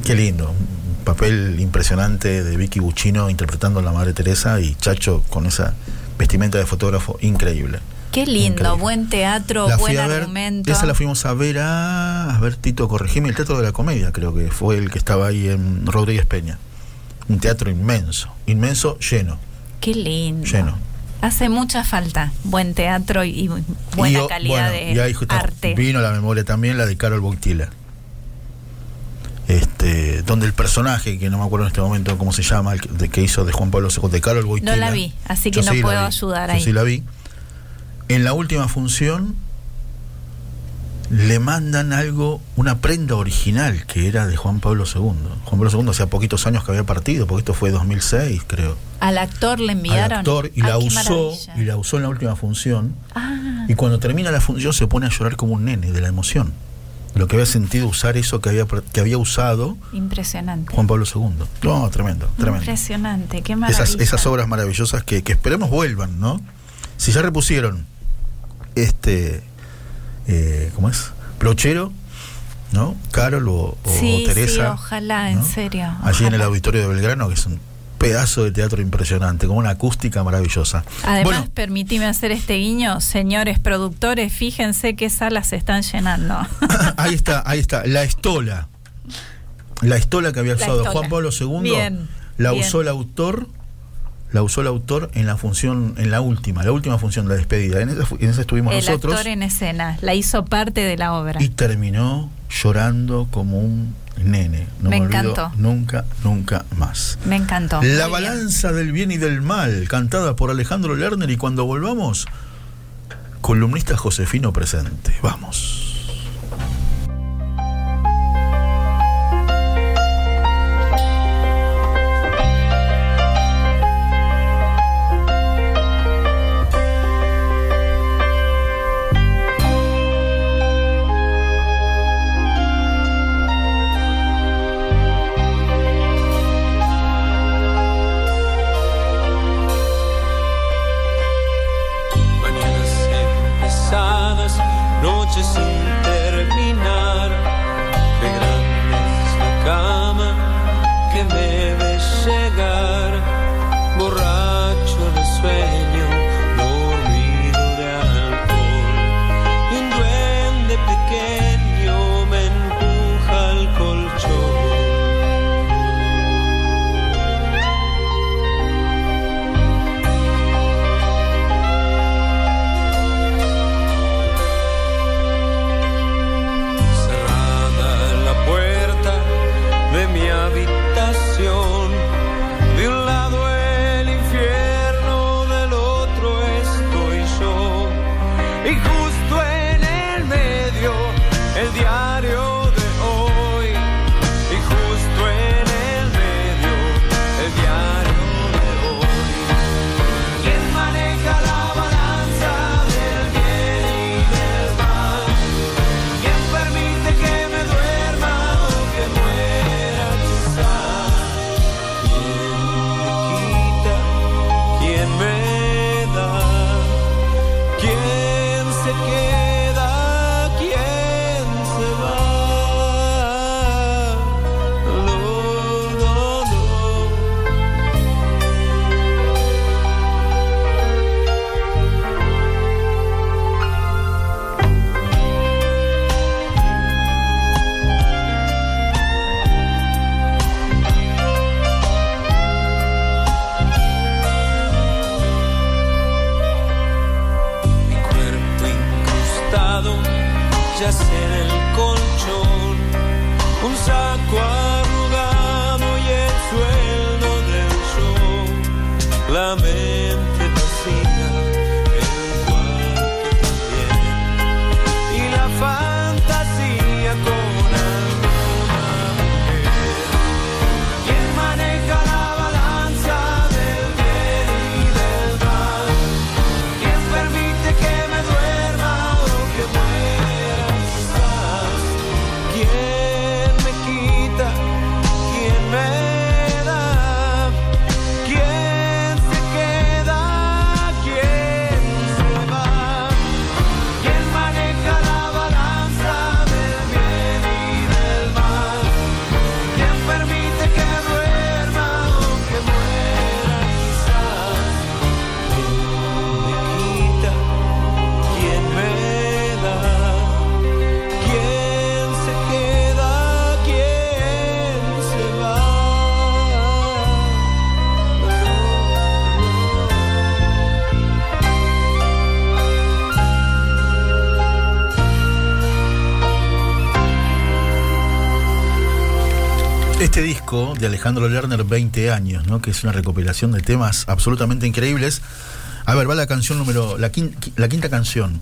Qué lindo. Un papel impresionante de Vicky Buccino interpretando a la Madre Teresa y Chacho con esa vestimenta de fotógrafo increíble. Qué lindo, Increíble. buen teatro, La buen ver, argumento. esa la fuimos a ver a, a ver Tito, corregime, el Teatro de la Comedia, creo que fue el que estaba ahí en Rodríguez Peña. Un teatro inmenso, inmenso, lleno, Qué lindo. lleno. Hace mucha falta buen teatro y, y buena Y, calidad bueno, de y ahí justo arte. Vino a la memoria también la de Carol Boitila. Este, donde el personaje, que no me acuerdo en este momento cómo se llama, el que, de- que hizo de Juan Pablo II, de Carol Boitila. No la vi, así que Yo no sí puedo vi, ayudar yo ahí. sí la vi. En la última función le mandan algo, una prenda original que era de Juan Pablo II. Juan Pablo II hacía poquitos años que había partido, porque esto fue 2006, creo. Al actor le enviaron. Al actor y Ay, la usó maravilla. y la usó en la última función. Ah, Y cuando termina la función se pone a llorar como un nene de la emoción. Lo que había sentido usar eso que había, que había usado impresionante. Juan Pablo II. No, tremendo, tremendo. Impresionante, qué maravilla. Esas, esas obras maravillosas que, que esperemos vuelvan, ¿no? Si ya repusieron este, eh, ¿cómo es? Brochero, ¿no? Carol o, o Sí, Teresa. sí, ojalá, en serio. Allí en el auditorio de Belgrano, que es un pedazo de teatro impresionante, con una acústica maravillosa. Además, bueno, hacer este guiño, señores productores, fíjense qué salas se están llenando. ahí está, ahí está, la estola. La estola que había usado. Juan Pablo II, Bien, la bien. usó el autor, la usó el autor en la función, en la última, la última función, la despedida. En esa, en esa estuvimos el nosotros actor en escena, la hizo parte de la obra. y terminó llorando como un nene. No Me encantó. nunca, nunca más. Me encantó. La Muy bien. balanza del bien y del mal, cantada por Alejandro Lerner y cuando volvamos, columnista Josefino presente. Vamos. Disco de Alejandro Lerner, 20 años, ¿no? que es una recopilación de temas absolutamente increíbles. A ver, va la canción número, la quinta, la quinta canción.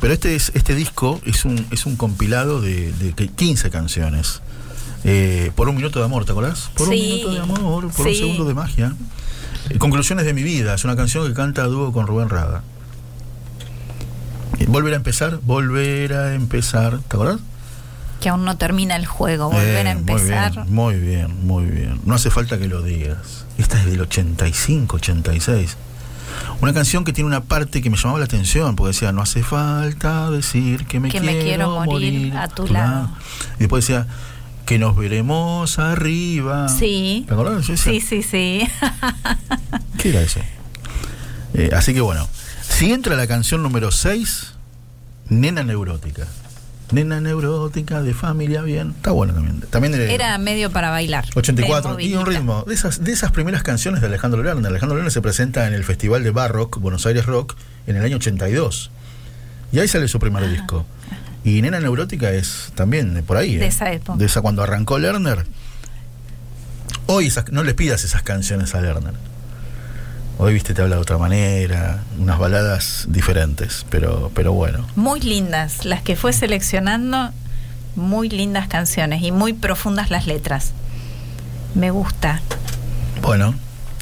Pero este, es, este disco es un, es un compilado de, de que 15 canciones. Eh, por un minuto de amor, ¿te acordás? Por un minuto de amor, por un segundo de magia. Eh, Conclusiones de mi vida, es una canción que canta a dúo con Rubén Rada. Eh, Volver a empezar, volver a empezar, ¿te acordás? Que aún no termina el juego, volver a empezar. Muy bien, muy bien, muy bien. No hace falta que lo digas. Esta es del 85, 86. Una canción que tiene una parte que me llamaba la atención, porque decía, no hace falta decir que me, Que me quiero, quiero morir a tu lado. Y después decía, que nos veremos arriba. Sí. ¿Te acordás? Decía, Sí, sí, sí. ¿Qué era eso? Eh, así que bueno, si entra la canción número 6, Nena Neurótica. Nena Neurótica de familia bien. Está bueno también. También Era medio para bailar. 84 de y un ritmo. De esas, de esas primeras canciones de Alejandro Lerner. Alejandro Lerner se presenta en el Festival de Barrock, Buenos Aires Rock, en el año 82. Y ahí sale su primer disco. Y Nena Neurótica es también de por ahí. De ¿eh? esa época. De esa cuando arrancó Lerner. Hoy esas- no le pidas esas canciones a Lerner. Hoy, viste, te habla de otra manera, unas baladas diferentes, pero, pero bueno. Muy lindas, las que fue seleccionando, muy lindas canciones y muy profundas las letras. Me gusta. Bueno,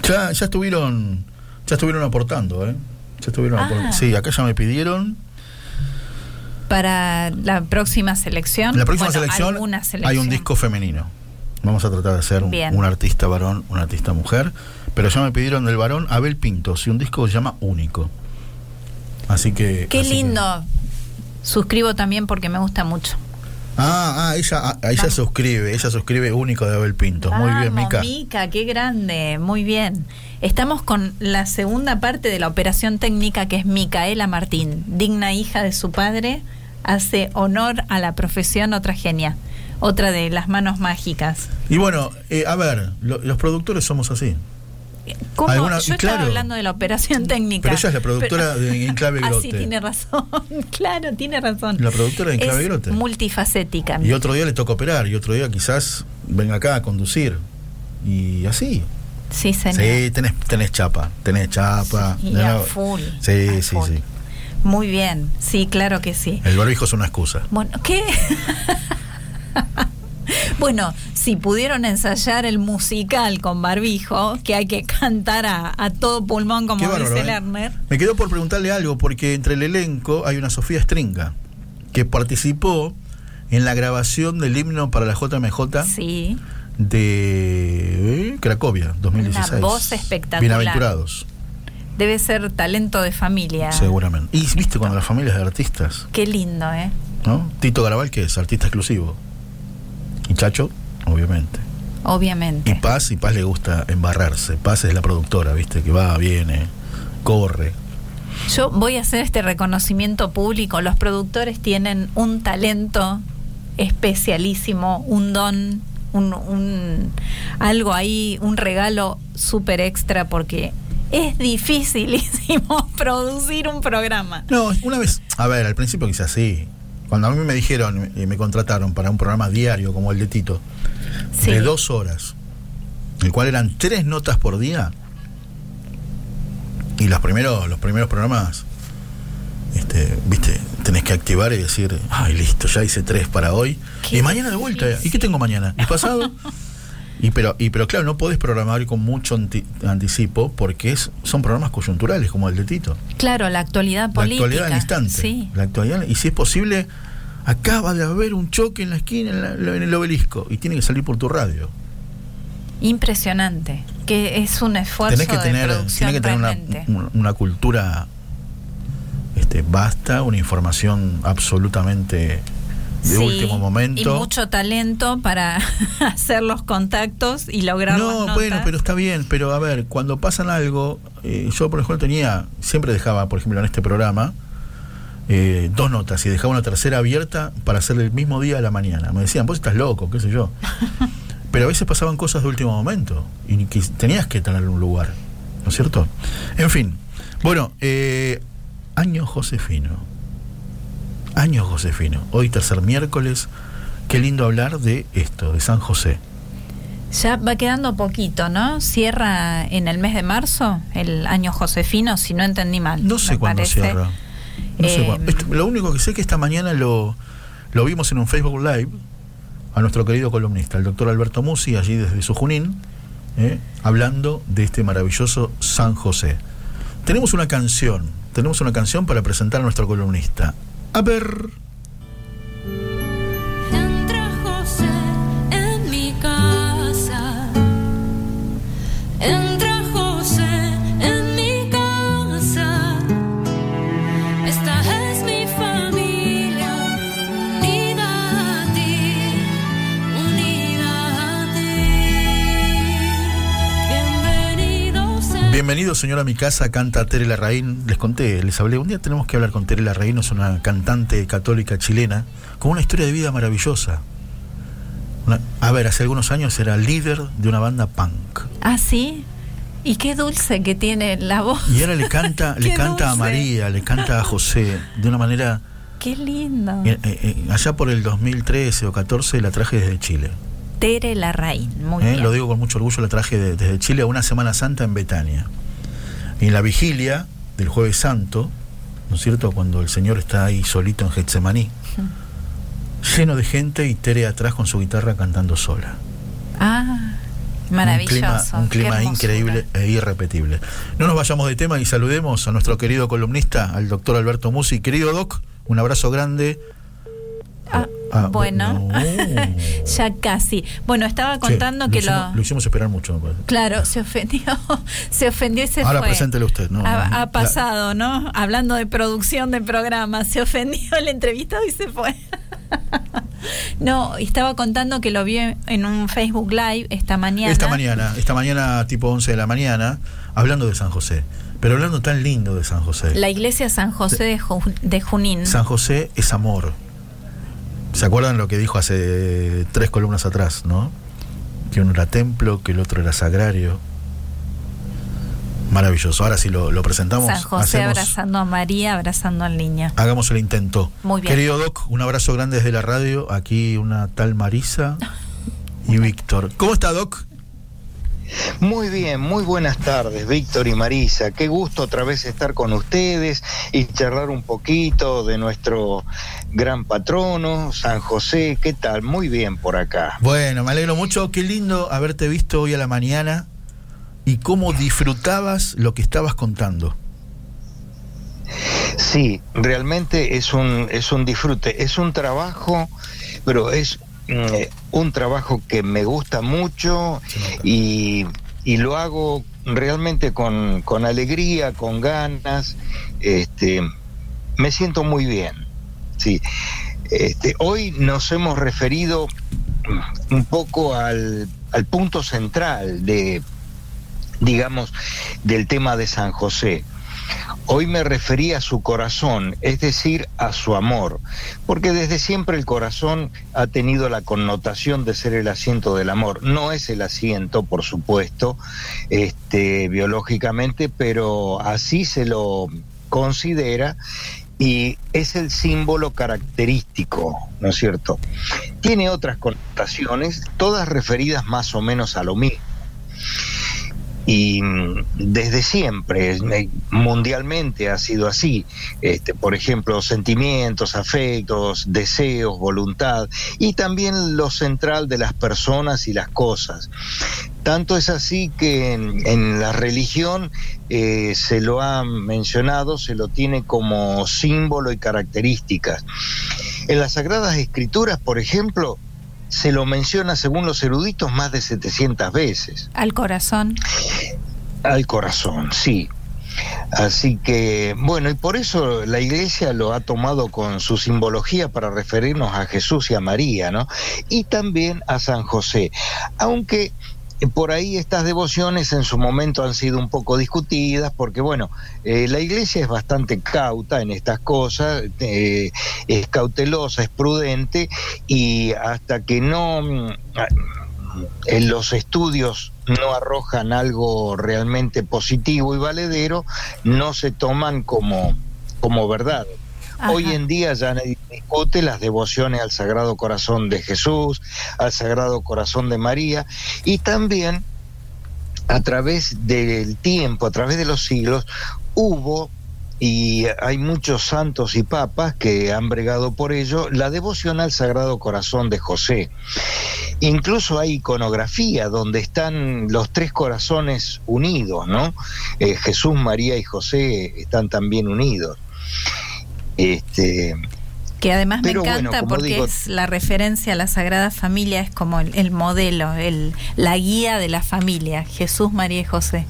ya, ya estuvieron, ya estuvieron aportando, ¿eh? Ya estuvieron Ah. aportando. Sí, acá ya me pidieron. Para la próxima selección. La próxima bueno, selección hay un disco femenino. Vamos a tratar de hacer un, un artista varón, un artista mujer. Pero ya me pidieron del varón Abel Pintos y un disco que se llama Único. Así que. Qué así que- lindo. Suscribo también porque me gusta mucho. Ah, ah, ella, ah, ella Vamos. suscribe, ella suscribe Único de Abel Pintos. Muy bien, Mica. Mica, qué grande, muy bien. Estamos con la segunda parte de la operación técnica que es Micaela Martín, digna hija de su padre, hace honor a la profesión otra genia, otra de las manos mágicas. Y bueno, eh, a ver, lo- los productores somos así. ¿Cómo? Alguna- Yo claro. estaba hablando de la operación técnica. Pero ella es la productora Pero- de Enclave Ah, Grote. sí, tiene razón. claro, tiene razón. La productora de Enclave es Grote. multifacética. Y otro día le toca operar, y otro día quizás venga acá a conducir. Y así. Sí, señor. Sí, tenés, tenés chapa, tenés chapa. Y No, a full, Sí, a sí, full. sí. Muy bien, sí, claro que sí. El barbijo es una excusa. Bueno, ¿qué? bueno, si pudieron ensayar el musical con barbijo, que hay que cantar a, a todo pulmón, como dice ¿eh? Lerner. Me quedó por preguntarle algo, porque entre el elenco hay una Sofía Stringa, que participó en la grabación del himno para la JMJ Sí, de Cracovia, 2016. Una voz espectacular. Bienaventurados, debe ser talento de familia. seguramente. Y viste cuando las familias de artistas, Qué lindo, ¿eh? ¿no? Tito Garabal, que es artista exclusivo. Y Chacho, obviamente. Y Obviamente. Paz, y Paz le gusta embarrarse. Paz es la productora, viste, que va, viene, corre. Yo voy a hacer este reconocimiento público. Los productores tienen un talento especialísimo, un don, un, un- algo ahí, un regalo súper extra porque es dificilísimo producir un programa. No, una vez, a ver, al principio quizás sí. Cuando a mí me dijeron y me contrataron para un programa diario como el de Tito, Sí. de dos horas, el cual eran tres notas por día, y los primeros, los primeros programas, este, viste, tenés que activar y decir, ay, listo, ya hice tres para hoy, y mañana de vuelta. ¿y qué tengo mañana? ¿Y pasado? Y pero, y pero claro, no podés programar con mucho anti- anticipo porque es, son programas coyunturales como el de Tito. Claro, la actualidad La política. actualidad al instante. Sí. La actualidad, y si es posible, acaba de haber un choque en la esquina, en, la- en el obelisco, y tiene que salir por tu radio. Impresionante. Que es un esfuerzo Tenés que de tener, producción tenés que tener una- una cultura este, vasta, una información absolutamente de Sí, último Y momento. mucho talento para hacer los contactos y lograr No, notas. bueno, pero está bien, pero a ver, cuando pasan algo, eh, yo por ejemplo tenía, siempre dejaba, por ejemplo, en este programa, eh, dos notas y dejaba una tercera abierta para hacer el mismo día a la mañana. Me decían, vos estás loco, qué sé yo. Pero a veces pasaban cosas de último momento y que tenías que tener un lugar, ¿no es cierto? En fin, bueno, eh, año Josefino. Año Josefino. Hoy tercer miércoles. Qué lindo hablar de esto, de San José. Ya va quedando poquito, ¿no? Cierra en el mes de marzo el año Josefino, si no entendí mal. No sé cuándo parece. cierra. No sé Eh, cuándo. Lo único que sé es que esta mañana lo, lo vimos en un Facebook Live a nuestro querido columnista, el doctor Alberto Musi, allí desde su Junín, eh, hablando de este maravilloso San José. Tenemos una canción, tenemos una canción para presentar a nuestro columnista. A ver. Bienvenido señor, a mi casa, canta Tere Larraín. Les conté, les hablé, un día tenemos que hablar con Tere Larraín, es una cantante católica chilena, con una historia de vida maravillosa. Una- a ver, hace algunos años era líder de una banda punk. Ah, sí. Y qué dulce que tiene la voz. Y ahora le canta, le canta a. María, le canta a José, de una manera qué lindo. Eh, eh, eh, allá por el 2013 o 14 la traje desde Chile. Tere Larraín, muy Eh, bien. Lo digo con mucho orgullo, la traje de- desde Chile a una Semana Santa en Betania. Y en la vigilia del Jueves Santo, ¿no es cierto? Cuando el Señor está ahí solito en Getsemaní, lleno de gente y Tere atrás con su guitarra cantando sola. Ah, maravilloso. Un clima, un clima increíble e irrepetible. No nos vayamos de tema y saludemos a nuestro querido columnista, al doctor Alberto Musi. Querido Doc, un abrazo grande. Ah, bueno, no. ya casi. Bueno, estaba contando que hicimos, lo... lo hicimos esperar mucho. Claro, se ofendió, se ofendió y se Ahora fue. preséntele usted, ¿no? ha, pasado, ¿no? Hablando de producción de programas, se ofendió el entrevistado y se fue. no, estaba contando que lo vio en un Facebook Live esta mañana. Esta mañana, esta mañana tipo 11 de la mañana, hablando de San José. Pero hablando tan lindo de San José. La iglesia San José de, Ju- de Junín. San José es amor. ¿Se acuerdan lo que dijo hace tres columnas atrás, no? Que uno era templo, que el otro era sagrario. Maravilloso. Ahora sí lo, lo presentamos. San José Hacemos- abrazando a María, abrazando al niño. Hagamos el intento. Muy bien. Querido Doc, un abrazo grande desde la radio. Aquí una tal Marisa y Víctor. ¿Cómo está, Doc? Muy bien, muy buenas tardes, Víctor y Marisa. Qué gusto otra vez estar con ustedes y charlar un poquito de nuestro gran patrono, San José. ¿Qué tal? Muy bien por acá. Bueno, me alegro mucho. Qué lindo haberte visto hoy a la mañana y cómo disfrutabas lo que estabas contando. Sí, realmente es un, es un disfrute, es un trabajo, pero es eh, un trabajo que me gusta mucho y, y lo hago realmente con, con alegría, con ganas. Este, me siento muy bien. Sí. Este, hoy nos hemos referido mm, un poco al, al punto central de, digamos, del tema de San José. Hoy me refería a su corazón, es decir, a su amor, porque desde siempre el corazón ha tenido la connotación de ser el asiento del amor. No es el asiento, por supuesto, este, biológicamente, pero así se lo considera y es el símbolo característico, ¿no es cierto? Tiene otras connotaciones, todas referidas más o menos a lo mismo y mm, desde siempre eh, mundialmente ha sido así. Este, por ejemplo sentimientos afectos deseos voluntad y también lo central de las personas y las cosas. Tanto es así que en, la religión eh, se lo ha mencionado se lo tiene como símbolo y características en las sagradas escrituras por ejemplo se lo menciona según los eruditos más de 700 veces Al corazón. al corazón, sí. Así que, bueno, y por eso la iglesia lo ha tomado con su simbología para referirnos a Jesús y a María, ¿no? Y también a San José. Aunque por ahí estas devociones en su momento han sido un poco discutidas, porque bueno, eh, la iglesia es bastante cauta en estas cosas, eh, es cautelosa, es prudente, y hasta que no... mm, en los estudios no arrojan algo realmente positivo y valedero, no se toman como, como verdad. Hoy en día ya nadie discute las devociones al Sagrado Corazón de Jesús, al Sagrado Corazón de María y también a través del tiempo, a través de los siglos, hubo y hay muchos santos y papas que han bregado por ello, la devoción al Sagrado Corazón de José. Incluso hay iconografía donde están los tres corazones unidos, ¿no? Eh, Jesús, María y José están también unidos. Este, Que además me encanta porque digo- es la referencia a la Sagrada Familia, es como el, el modelo, el, la guía de la familia, Jesús, María y José.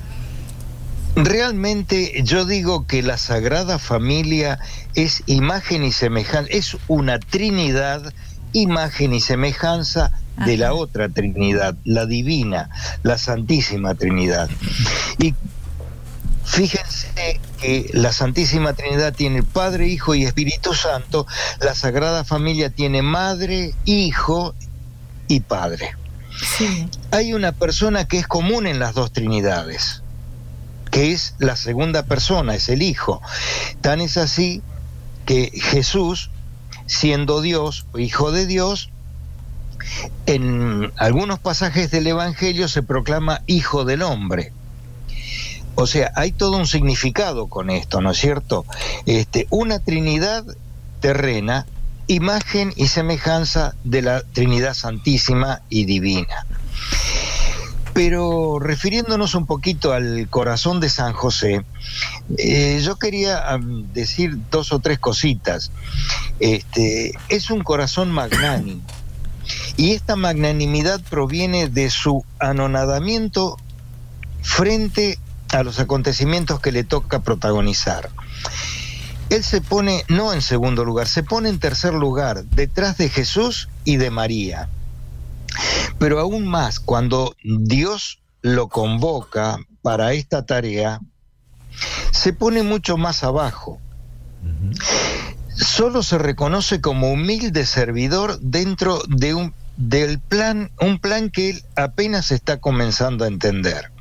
Realmente yo digo que la Sagrada Familia es imagen y semejanza, es una Trinidad, imagen y semejanza de la otra Trinidad, la divina, la Santísima Trinidad. Y fíjense que la Santísima Trinidad tiene Padre, Hijo y Espíritu Santo, la Sagrada Familia tiene Madre, Hijo y Padre. Hay una persona que es común en las dos Trinidades que es la segunda persona, es el Hijo. Tan es así que Jesús siendo Dios, hijo de Dios, en algunos pasajes del Evangelio se proclama hijo del hombre. O sea, hay todo un significado con esto, ¿no es cierto? Este, una Trinidad terrena, imagen y semejanza de la Trinidad Santísima y Divina. Pero refiriéndonos un poquito al corazón de San José, eh, yo quería decir dos o tres cositas. Este, es un corazón magnánimo y esta magnanimidad proviene de su anonadamiento frente a los acontecimientos que le toca protagonizar. Él se pone no en segundo lugar, se pone en tercer lugar, detrás de Jesús y de María. Pero aún más, cuando Dios lo convoca para esta tarea, se pone mucho más abajo. Solo se reconoce como humilde servidor dentro de un del plan, un plan que él apenas está comenzando a entender.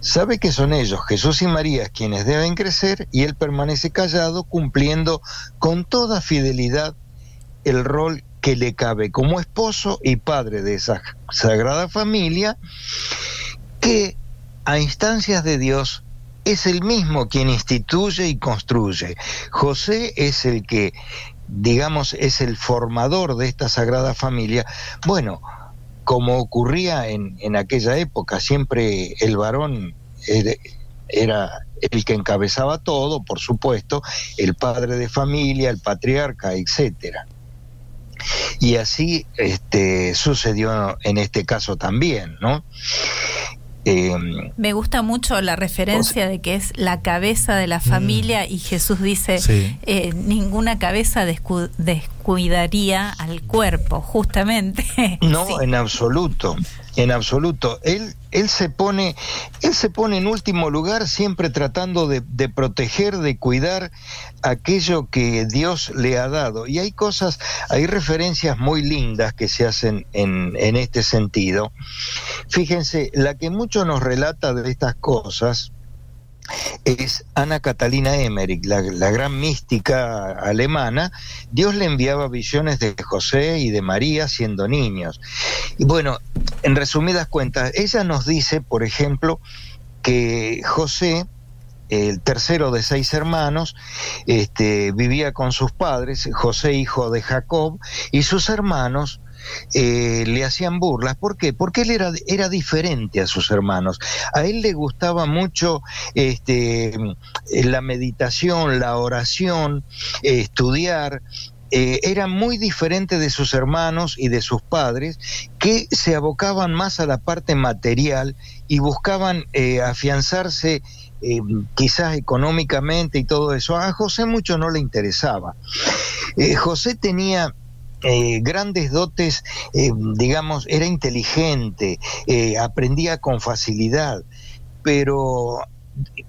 Sabe que son ellos, Jesús y María, quienes deben crecer y él permanece callado cumpliendo con toda fidelidad el rol que le cabe como esposo y padre de esa sagrada familia que a instancias de Dios es el mismo quien instituye y construye. José es el que, digamos, es el formador de esta sagrada familia. Bueno, como ocurría en, en aquella época, siempre el varón era, era el que encabezaba todo, por supuesto, el padre de familia, el patriarca, etcétera. Y así este, sucedió en este caso también, ¿no? Eh, Me gusta mucho la referencia de que es la cabeza de la familia y Jesús dice, Sí. eh, ninguna cabeza descu- descuidaría al cuerpo, justamente. No, Sí. en absoluto, en absoluto. Él, él se pone, él se pone en último lugar, siempre tratando de, de proteger, de cuidar aquello que Dios le ha dado. Y hay cosas, hay referencias muy lindas que se hacen en, en este sentido. Fíjense, la que mucho nos relata de estas cosas es Ana Catalina Emmerich, la, gran mística alemana. Dios le enviaba visiones de José y de María siendo niños. Y bueno, en resumidas cuentas, ella nos dice, por ejemplo, que José, el tercero de seis hermanos, este, vivía con sus padres, José hijo de Jacob, y sus hermanos eh, le hacían burlas. ¿Por qué? Porque él era, diferente a sus hermanos. A él le gustaba mucho este, la meditación, la oración, eh, estudiar. Eh, era muy diferente de sus hermanos y de sus padres que se abocaban más a la parte material y buscaban eh, afianzarse eh, quizás económicamente y todo eso. A José mucho no le interesaba. Eh, José tenía eh, grandes dotes, eh, digamos, era inteligente, eh, aprendía con facilidad, pero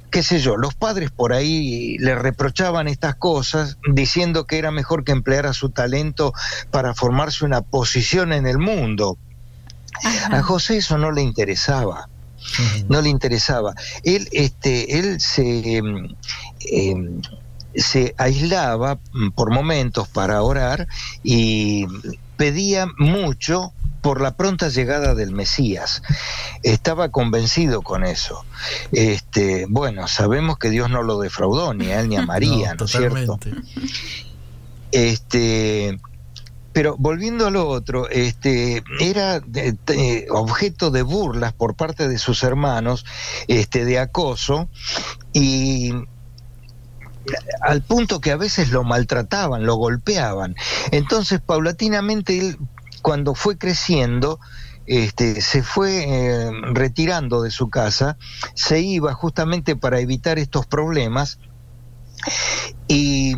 qué sé yo, los padres por ahí le reprochaban estas cosas diciendo que era mejor que empleara su talento para formarse una posición en el mundo. A José eso no le interesaba no le interesaba. Él, este, él se, em, em, se aislaba mm, por momentos para orar y pedía mucho por la pronta llegada del Mesías. Estaba convencido con eso. Este, bueno, sabemos que Dios no lo defraudó ni a él ni a María, ¿no, es cierto? Este, pero volviendo a lo otro, este, era objeto de burlas por parte de sus hermanos, este, de acoso, y al punto que a veces lo maltrataban, lo golpeaban. Entonces, paulatinamente, él, cuando fue creciendo, este, se fue eh, retirando de su casa, se iba justamente para evitar estos problemas y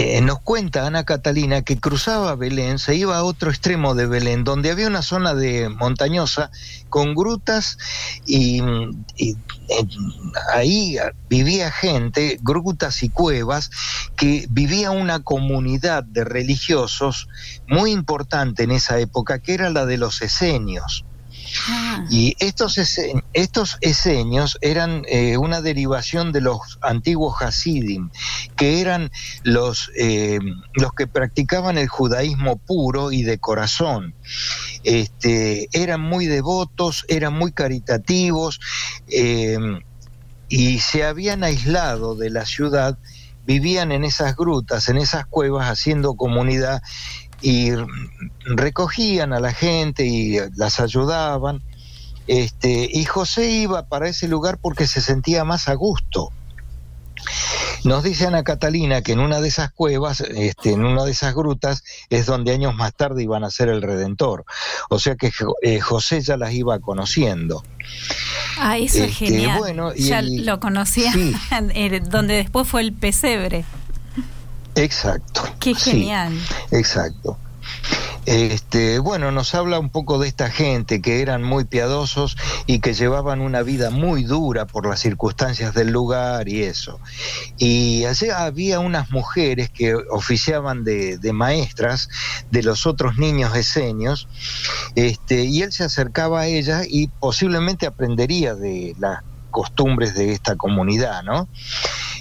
eh, nos cuenta Ana Catalina que cruzaba Belén, se iba a otro extremo de Belén, donde había una zona de montañosa con grutas y, eh, ahí vivía gente, grutas y cuevas, que vivía una comunidad de religiosos muy importante en esa época, que era la de los esenios. Ah. Y estos, estos eseños eran eh, una derivación de los antiguos Hasidim, que eran los, eh, los que practicaban el judaísmo puro y de corazón. Este, eran muy devotos, eran muy caritativos eh, y se habían aislado de la ciudad, vivían en esas grutas, en esas cuevas, haciendo comunidad y recogían a la gente y las ayudaban. Este, y José iba para ese lugar porque se sentía más a gusto. Nos dice Ana Catalina que en una de esas cuevas, este, en una de esas grutas, es donde años más tarde iban a ser el Redentor. O sea que eh, José ya las iba conociendo. Ah, eso es Este, genial. bueno, y ya el- lo conocía, sí. eh, donde después fue el pesebre. Exacto. Qué sí. genial. Exacto. Este, bueno, nos habla un poco de esta gente que eran muy piadosos y que llevaban una vida muy dura por las circunstancias del lugar y eso. Y allí había unas mujeres que oficiaban de, de maestras de los otros niños esenios, este, y él se acercaba a ellas y posiblemente aprendería de las costumbres de esta comunidad, ¿no?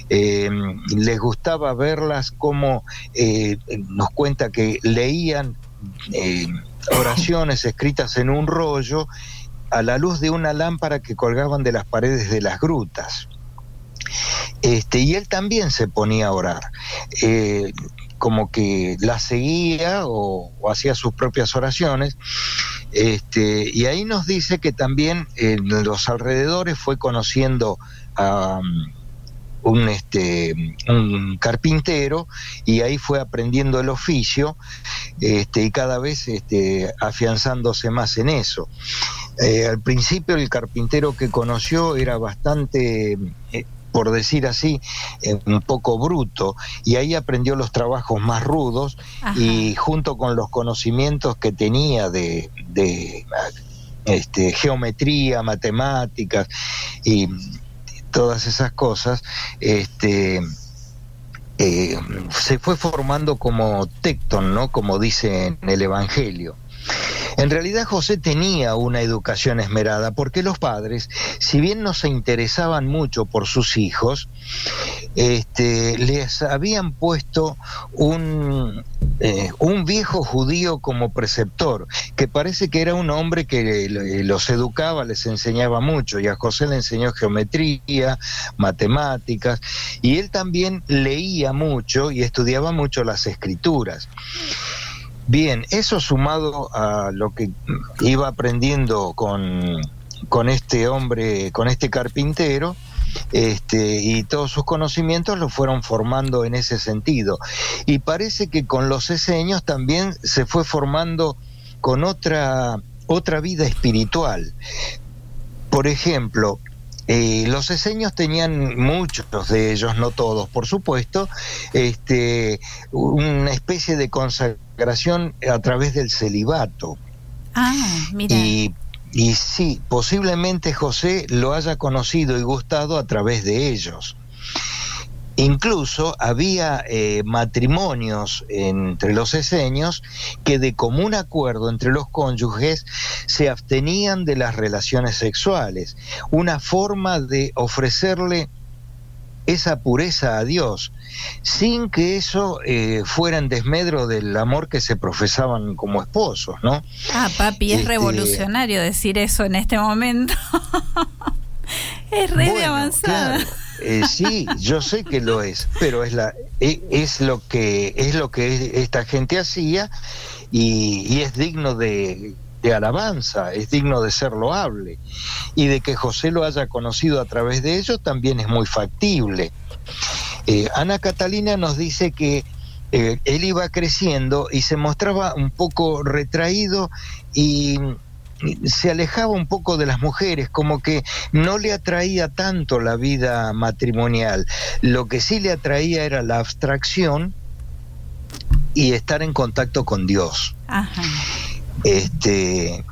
Eh, les gustaba verlas como eh, nos cuenta que leían eh, oraciones escritas en un rollo a la luz de una lámpara que colgaban de las paredes de las grutas. Este, y él también se ponía a orar, como que la seguía o, o hacía sus propias oraciones. Este, y ahí nos dice que también en los alrededores fue conociendo a un, este, un carpintero y ahí fue aprendiendo el oficio este, y cada vez este, afianzándose más en eso. Eh, al principio el carpintero que conoció era bastante, eh, por decir así, eh, un poco bruto y ahí aprendió los trabajos más rudos Ajá. y junto con los conocimientos que tenía de, de, este, geometría, matemáticas y todas esas cosas, este, eh, se fue formando como tecton, ¿no? Como dice en el Evangelio. En realidad José tenía una educación esmerada porque los padres, si bien no se interesaban mucho por sus hijos, este, les habían puesto un, eh, un viejo judío como preceptor, que parece que era un hombre que los educaba, les enseñaba mucho, y a José le enseñó geometría, matemáticas, y él también leía mucho y estudiaba mucho las escrituras. Bien, eso sumado a lo que iba aprendiendo con, con este hombre, con este carpintero, este, y todos sus conocimientos lo fueron formando en ese sentido. Y parece que con los eseños también se fue formando con otra, otra vida espiritual. Por ejemplo, eh, los eseños tenían muchos de ellos, no todos, por supuesto, este, una especie de consagración a través del celibato. Ah, mira. Y, y sí, posiblemente José lo haya conocido y gustado a través de ellos. Incluso había eh, matrimonios entre los eseños que de común acuerdo entre los cónyuges se abstenían de las relaciones sexuales, una forma de ofrecerle esa pureza a Dios, sin que eso eh, fuera en desmedro del amor que se profesaban como esposos, ¿no? Ah, papi, es Este- revolucionario decir eso en este momento. es re de Bueno, avanzada. claro, eh, sí, yo sé que lo es, pero es la e- es lo que es lo que esta gente hacía y, y es digno de, de alabanza, es digno de ser loable y de que José lo haya conocido a través de ellos también es muy factible. Eh, Ana Catalina nos dice que eh, él iba creciendo y se mostraba un poco retraído y se alejaba un poco de las mujeres, como que no le atraía tanto la vida matrimonial. Lo que sí le atraía era la abstracción y estar en contacto con Dios. Ajá. Este,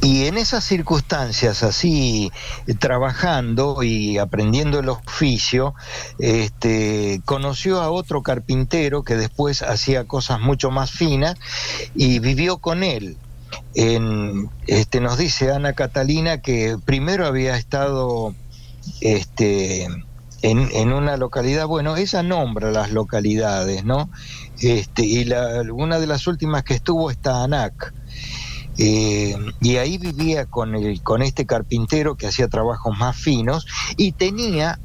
y en esas circunstancias, así eh, trabajando y aprendiendo el oficio, este, conoció a otro carpintero que después hacía cosas mucho más finas y vivió con él. en, este, nos dice Ana Catalina que primero había estado este, en, una localidad, bueno, ella nombra las localidades, ¿no? Este, y la, una de las últimas que estuvo está Anac. Eh, y ahí vivía con, el, con este carpintero que hacía trabajos más finos y tenía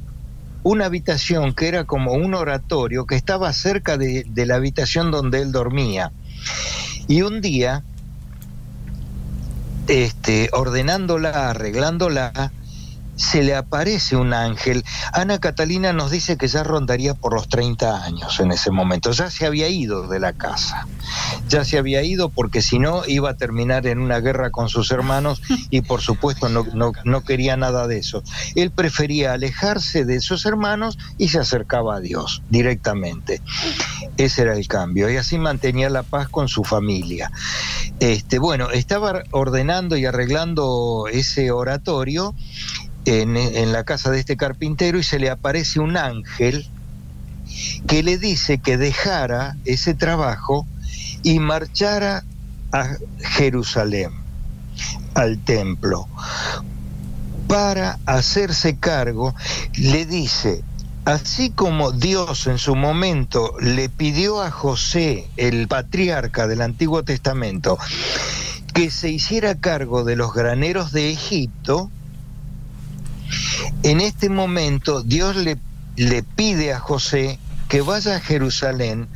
una habitación que era como un oratorio que estaba cerca de, de la habitación donde él dormía. Y un día, este, ordenándola, arreglándola, se le aparece un ángel. Ana Catalina nos dice que ya rondaría por los 30 años en ese momento. Ya se había ido de la casa. Ya se había ido porque si no iba a terminar en una guerra con sus hermanos y por supuesto no, no, no quería nada de eso. Él prefería alejarse de sus hermanos y se acercaba a Dios directamente. Ese era el cambio. Y así mantenía la paz con su familia. Este, bueno, estaba ordenando y arreglando ese oratorio en, la casa de este carpintero y se le aparece un ángel que le dice que dejara ese trabajo y marchara a Jerusalén, al templo, para hacerse cargo, le dice, así como Dios en su momento le pidió a José, el patriarca del Antiguo Testamento, que se hiciera cargo de los graneros de Egipto, en este momento Dios le, le, pide a José que vaya a Jerusalén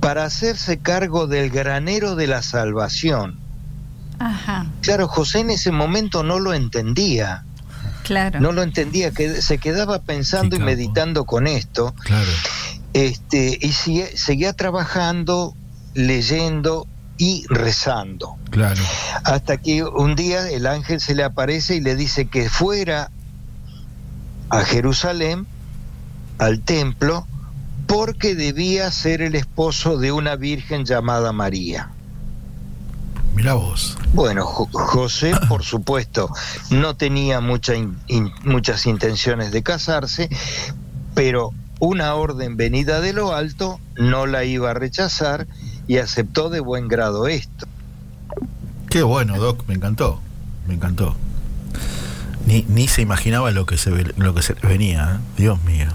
para hacerse cargo del granero de la salvación. Ajá. Claro, José en ese momento no lo entendía. Claro. No lo entendía, que se quedaba pensando y meditando con esto. Claro. Este, y sigue, seguía trabajando, leyendo y rezando. Claro. Hasta que un día el ángel se le aparece y le dice que fuera a Jerusalén, al templo, porque debía ser el esposo de una virgen llamada María. Mira vos. Bueno, Jo- José, por supuesto, no tenía mucha in- in- muchas intenciones de casarse, pero una orden venida de lo alto no la iba a rechazar y aceptó de buen grado esto. Qué bueno, Doc, me encantó. Me encantó. Ni, ni se imaginaba lo que se lo que se venía, ¿eh? Dios mío.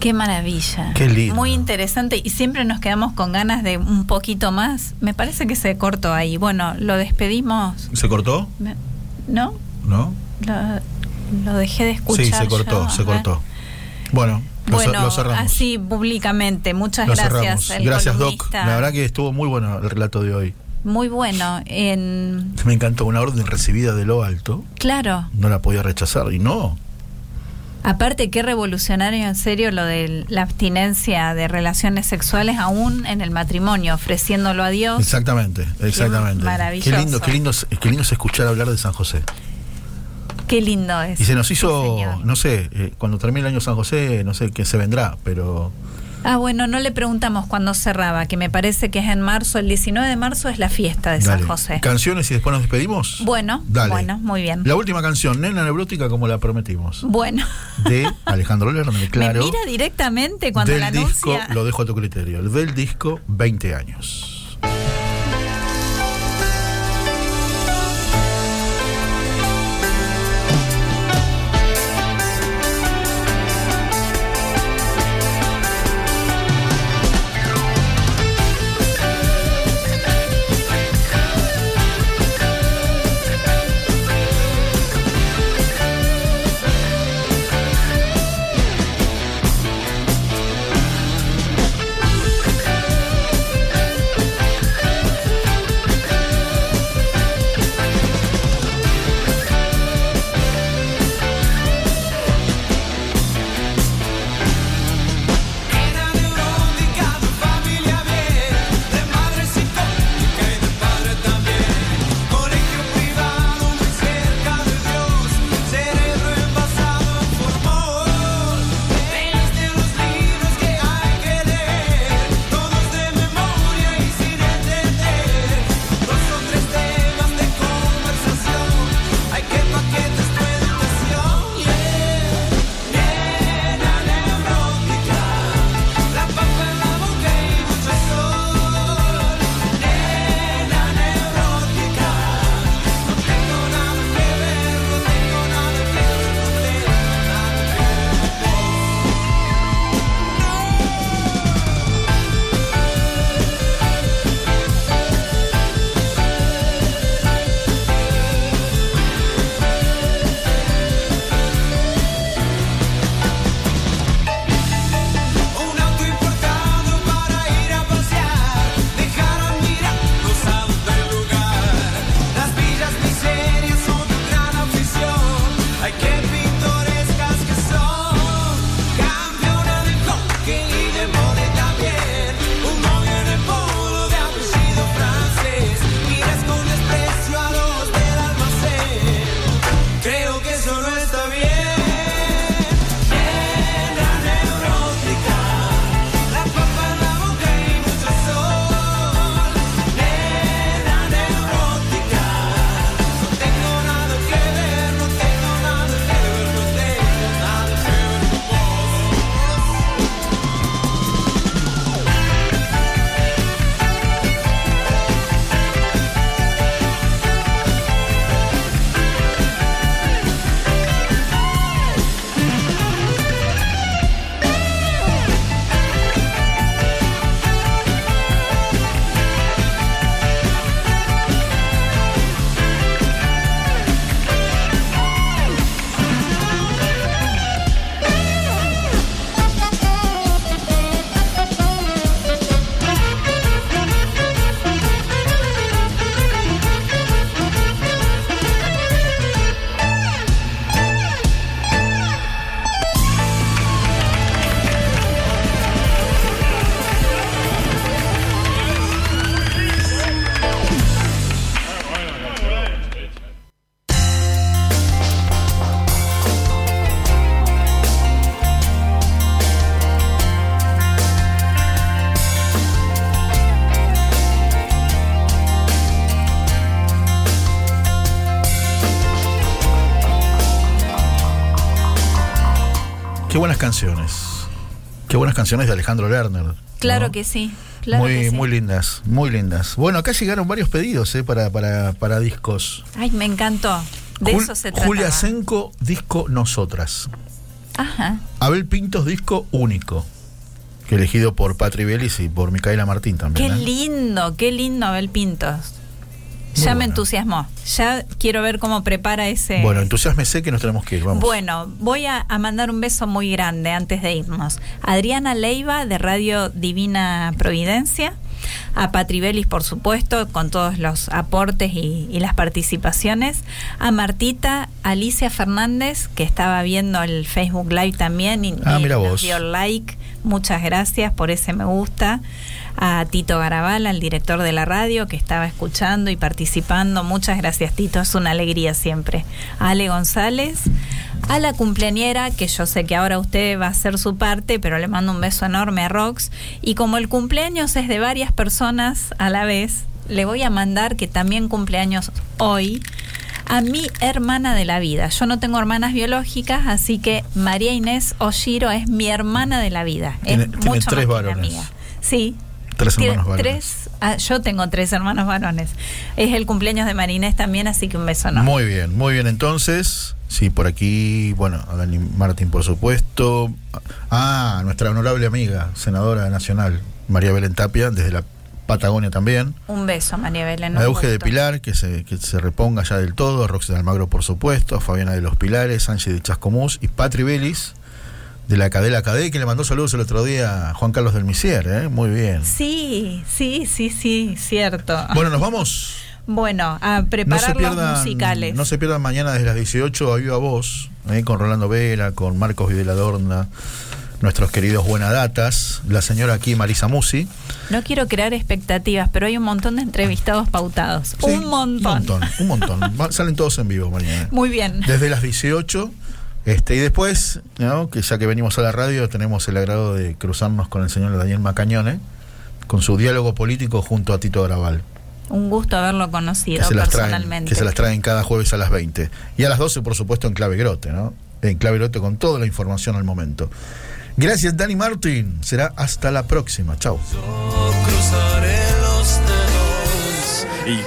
Qué maravilla. Qué lindo. Muy interesante y siempre nos quedamos con ganas de un poquito más. Me parece que se cortó ahí. Bueno, lo despedimos, ¿Se cortó? ¿no? ¿No? Lo, lo dejé de escuchar. sí, se cortó, yo. se cortó. Bueno, lo, Bueno, lo cerramos. así públicamente. Muchas Lo gracias. Gracias, Doc. columnista. La verdad que estuvo muy bueno el relato de hoy. Muy bueno. En, Me encantó una orden recibida de lo alto. claro. No la podía rechazar. Y no. Aparte, qué revolucionario en serio lo de la abstinencia de relaciones sexuales aún en el matrimonio, ofreciéndolo a Dios. Exactamente, exactamente. maravilloso. Qué lindo, qué lindo, qué lindo es escuchar hablar de San José. Qué lindo es. Y se nos hizo, no sé, eh, cuando termine el año San José, no sé qué se vendrá, pero Ah, bueno, no le preguntamos cuándo cerraba, que me parece que es en marzo, el 19 de marzo es la fiesta de dale. San José. Canciones y después nos despedimos. Bueno, Dale. bueno, muy bien. La última canción, Nena Neurótica, como la prometimos, Bueno, de Alejandro Lerner, claro. me mira directamente cuando del la disco, anuncia. lo dejo a tu criterio, el del disco 20 años. Canciones de Alejandro Lerner. Claro ¿no? que sí. Claro muy, que sí. muy lindas, muy lindas. Bueno, acá llegaron varios pedidos eh, para, para, para discos. Ay, me encantó. De Jul- eso se trata. Julia Senco, disco Nosotras. Ajá. Abel Pintos, disco único. Que elegido por Patri Vélez y por Micaela Martín también. Qué ¿eh? lindo, qué lindo Abel Pintos. Ya me entusiasmó. Ya quiero ver cómo prepara ese. Bueno, entusiasmese que nos tenemos que ir. Vamos. Bueno, voy a, a mandar un beso muy grande antes de irnos. Adriana Leiva de Radio Divina Providencia. A Patri Belis, por supuesto, con todos los aportes y, y las participaciones. A Martita, Alicia Fernández, que estaba viendo el Facebook Live también y, Ah, y mira nos vos. dio like. Muchas gracias por ese me gusta. A Tito Garabal, al director de la radio, que estaba escuchando y participando. Muchas gracias, Tito. Es una alegría siempre. A Ale González. A la cumpleañera, que yo sé que ahora usted va a hacer su parte, pero le mando un beso enorme a Rox. Y como el cumpleaños es de varias personas a la vez, le voy a mandar que también cumpleaños hoy a mi hermana de la vida. Yo no tengo hermanas biológicas, así que María Inés Oshiro es mi hermana de la vida. Tiene- es tiene mucho tres más que una varones. amiga. Sí. Tres hermanos varones. tres- ah, yo tengo tres hermanos varones. Es el cumpleaños de María Inés también, así que un beso enorme. Muy bien, muy bien. Entonces, sí, por aquí, bueno, a Dani Martín, por supuesto. Ah, nuestra honorable amiga, senadora nacional, María Belén Tapia, desde la Patagonia también. Un beso, María Belén. A Euge de. Pilar, que se, que se reponga ya del todo. A Roxy de Almagro, por supuesto. A Fabiana de los Pilares, Sánchez de Chascomús y Patri Vélez, de la Cadela Cadé, que le mandó saludos el otro día a Juan Carlos del Misier, ¿eh? Muy bien. Sí, sí, sí, sí, cierto. Bueno, nos vamos. Bueno, a No preparar se, los musicales. no se pierdan mañana desde las 18 a Viva Voz, ¿eh? con Rolando Vera, con Marcos Videladorna, nuestros queridos Buenadatas, la señora aquí Marisa Musi. No quiero crear expectativas, pero hay un montón de entrevistados pautados. Sí, un montón. Un montón, un montón. Salen todos en vivo mañana. Muy bien. Desde las 18. Este, y después, que ya que venimos a la radio, tenemos el agrado de cruzarnos con el señor Daniel Macañone, con su diálogo político junto a Tito Graval. Un gusto haberlo conocido que personalmente. Que se las traen cada jueves a las 20. Y a las 12, por supuesto, en Clave Grote, ¿no? En Clave Grote con toda la información al momento. Gracias, Dani Martín. Será hasta la próxima. Chao. Yo cruzaré los dedos y